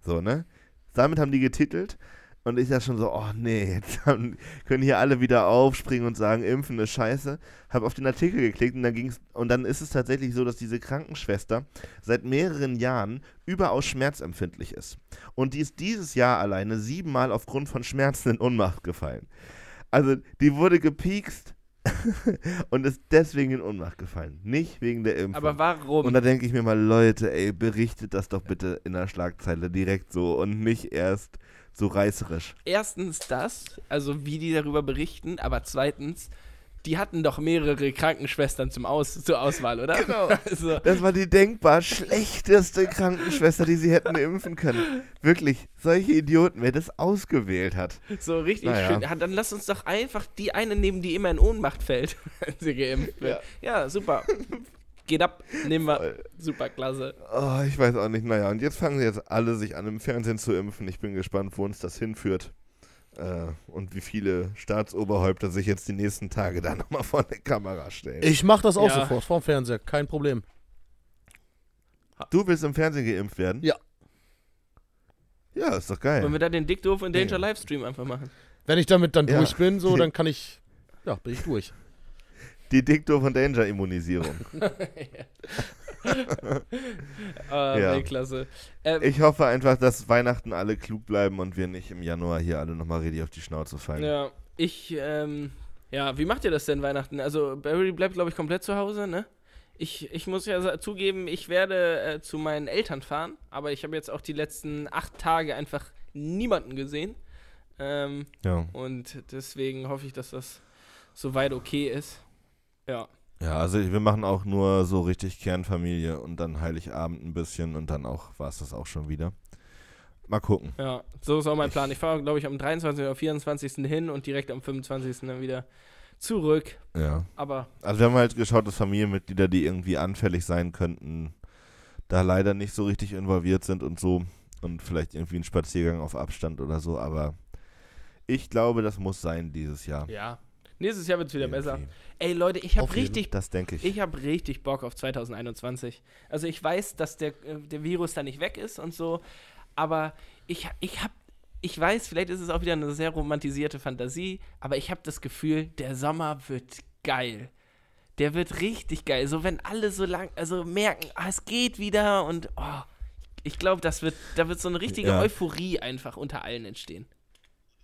So, ne? Damit haben die getitelt. Und ich dachte schon so, oh nee, jetzt haben, können hier alle wieder aufspringen und sagen, Impfen ist scheiße. Habe auf den Artikel geklickt und dann ging's und dann ist es tatsächlich so, dass diese Krankenschwester seit mehreren Jahren überaus schmerzempfindlich ist. Und die ist dieses Jahr alleine siebenmal aufgrund von Schmerzen in Ohnmacht gefallen. Also die wurde gepiekst und ist deswegen in Ohnmacht gefallen. Nicht wegen der Impfung. Aber warum? Und da denke ich mir mal, Leute, ey, berichtet das doch bitte in der Schlagzeile direkt so und nicht erst so reißerisch. Erstens das, also wie die darüber berichten, aber zweitens, die hatten doch mehrere Krankenschwestern zum Aus zur Auswahl, oder? Genau. Also, Das war die denkbar schlechteste Krankenschwester, die sie hätten impfen können. Wirklich, solche Idioten, wer das ausgewählt hat. so richtig Naja. schön. Ja, dann lass uns doch einfach die eine nehmen, die immer in Ohnmacht fällt, wenn sie geimpft wird. Ja, super. Geht ab, nehmen wir. Super, klasse. Oh, ich weiß auch nicht. Naja, und jetzt fangen sie jetzt alle sich an, im Fernsehen zu impfen. Ich bin gespannt, wo uns das hinführt. Äh, und wie viele Staatsoberhäupter sich jetzt die nächsten Tage da nochmal vor der Kamera stellen. Ich mach das auch Ja. sofort vorm Fernseher, kein Problem. du willst im Fernsehen geimpft werden? Ja. Ja, ist doch geil. Wollen wir da den Dick Doof und Danger Ja. Livestream einfach machen? Wenn ich damit dann Ja. durch bin, so, dann kann ich, ja, bin ich durch. Die Dicto von Danger Immunisierung. Ah, Ja. Weltklasse. Ähm, Ich hoffe einfach, dass Weihnachten alle klug bleiben und wir nicht im Januar hier alle nochmal richtig auf die Schnauze fallen. Ja, ich, ähm, ja, wie macht ihr das denn Weihnachten? Also, Barry bleibt, glaube ich, komplett zu Hause, ne? Ich, ich muss ja zugeben, ich werde äh, zu meinen Eltern fahren, aber ich habe jetzt auch die letzten acht Tage einfach niemanden gesehen. Ähm, Ja. und deswegen hoffe ich, dass das soweit okay ist. Ja. Ja, also wir machen auch nur so richtig Kernfamilie und dann Heiligabend ein bisschen und dann auch war es das auch schon wieder. Mal gucken. Ja, so ist auch mein Plan. Ich fahre, glaube ich, am 23. oder 24. hin und direkt am 25. dann wieder zurück. Ja. Aber Also wir haben halt geschaut, dass Familienmitglieder, die irgendwie anfällig sein könnten, da leider nicht so richtig involviert sind und so. Und vielleicht irgendwie ein Spaziergang auf Abstand oder so, aber ich glaube, das muss sein dieses Jahr. ja, nächstes Jahr wird es wieder besser. Irgendwie. Ey, Leute, ich habe richtig Das denke ich. Ich habe richtig Bock auf 2021. Also ich weiß, dass der, äh, der Virus da nicht weg ist und so, aber ich, ich habe, ich weiß, vielleicht ist es auch wieder eine sehr romantisierte Fantasie, aber ich habe das Gefühl, der Sommer wird geil. Der wird richtig geil. So wenn alle so lang, also merken, ah, es geht wieder und oh, ich glaube, das wird, da wird so eine richtige Ja. Euphorie einfach unter allen entstehen.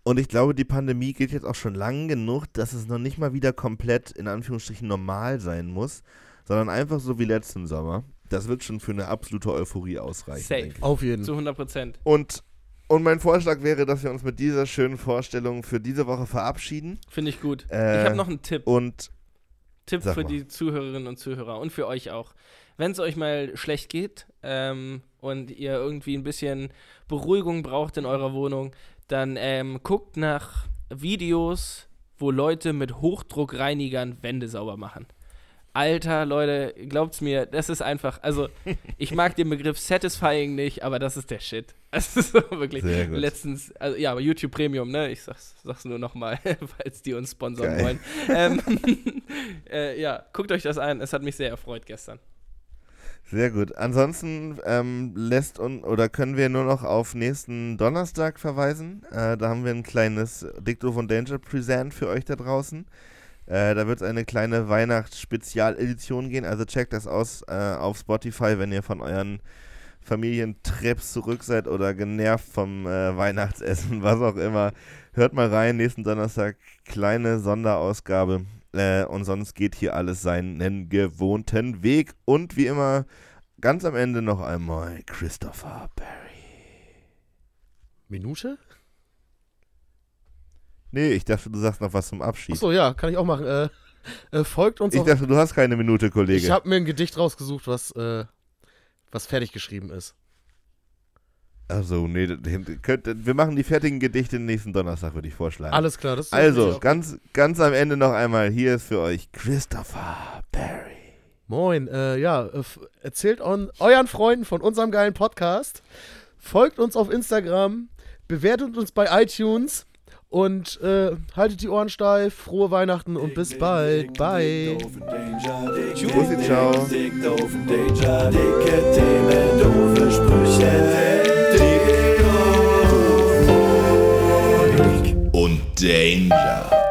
Und ich glaube, die Pandemie geht jetzt auch schon lang genug, dass es noch nicht mal wieder komplett in Anführungsstrichen normal sein muss, sondern einfach so wie letzten Sommer. Das wird schon für eine absolute Euphorie ausreichen. Safe. Auf jeden Zu 100 Prozent. Und, und mein Vorschlag wäre, dass wir uns mit dieser schönen Vorstellung für diese Woche verabschieden. Finde ich gut. Äh, ich habe noch einen Tipp. Und Tipp für mal. die Zuhörerinnen und Zuhörer und für euch auch. Wenn es euch mal schlecht geht ähm, und ihr irgendwie ein bisschen Beruhigung braucht in eurer Wohnung, dann ähm, guckt nach Videos, wo Leute mit Hochdruckreinigern Wände sauber machen. Alter, Leute, glaubt's mir, das ist einfach, also ich mag den Begriff satisfying nicht, aber das ist der Shit. Das ist so wirklich letztens, also ja, aber YouTube Premium, ne? Ich sag's, sag's nur nochmal, falls die uns sponsern Geil. wollen. Ähm, äh, ja, guckt euch das an. Es hat mich sehr erfreut gestern. Sehr gut. Ansonsten ähm, lässt un oder können wir nur noch auf nächsten Donnerstag verweisen. Äh, da haben wir ein kleines Dicto von Danger Present für euch da draußen. Äh, da wird es eine kleine Weihnachtsspezialedition gehen. Also checkt das aus äh, auf Spotify, wenn ihr von euren Familientrips zurück seid oder genervt vom äh, Weihnachtsessen, was auch immer. Hört mal rein, nächsten Donnerstag kleine Sonderausgabe. Äh, und sonst geht hier alles seinen gewohnten Weg. Und wie immer, ganz am Ende noch einmal Christopher Barry. Minute? Nee, ich dachte, du sagst noch was zum Abschied. Achso, ja, kann ich auch machen. Äh, äh, folgt uns ich dachte, du hast keine Minute, Kollege. Ich habe mir ein Gedicht rausgesucht, was, äh, was fertig geschrieben ist. Also, nee, könnt, wir machen die fertigen Gedichte nächsten Donnerstag, würde ich vorschlagen. Alles klar, das ist Also, auch- ganz, ganz am Ende noch einmal, hier ist für euch Christopher Barry. Moin, äh, ja, äh, erzählt on, euren Freunden von unserem geilen Podcast. Folgt uns auf Instagram, bewertet uns bei iTunes und äh, haltet die Ohren steif. Frohe Weihnachten und bis bald. Bye. Tschüssi, ciao. Danger.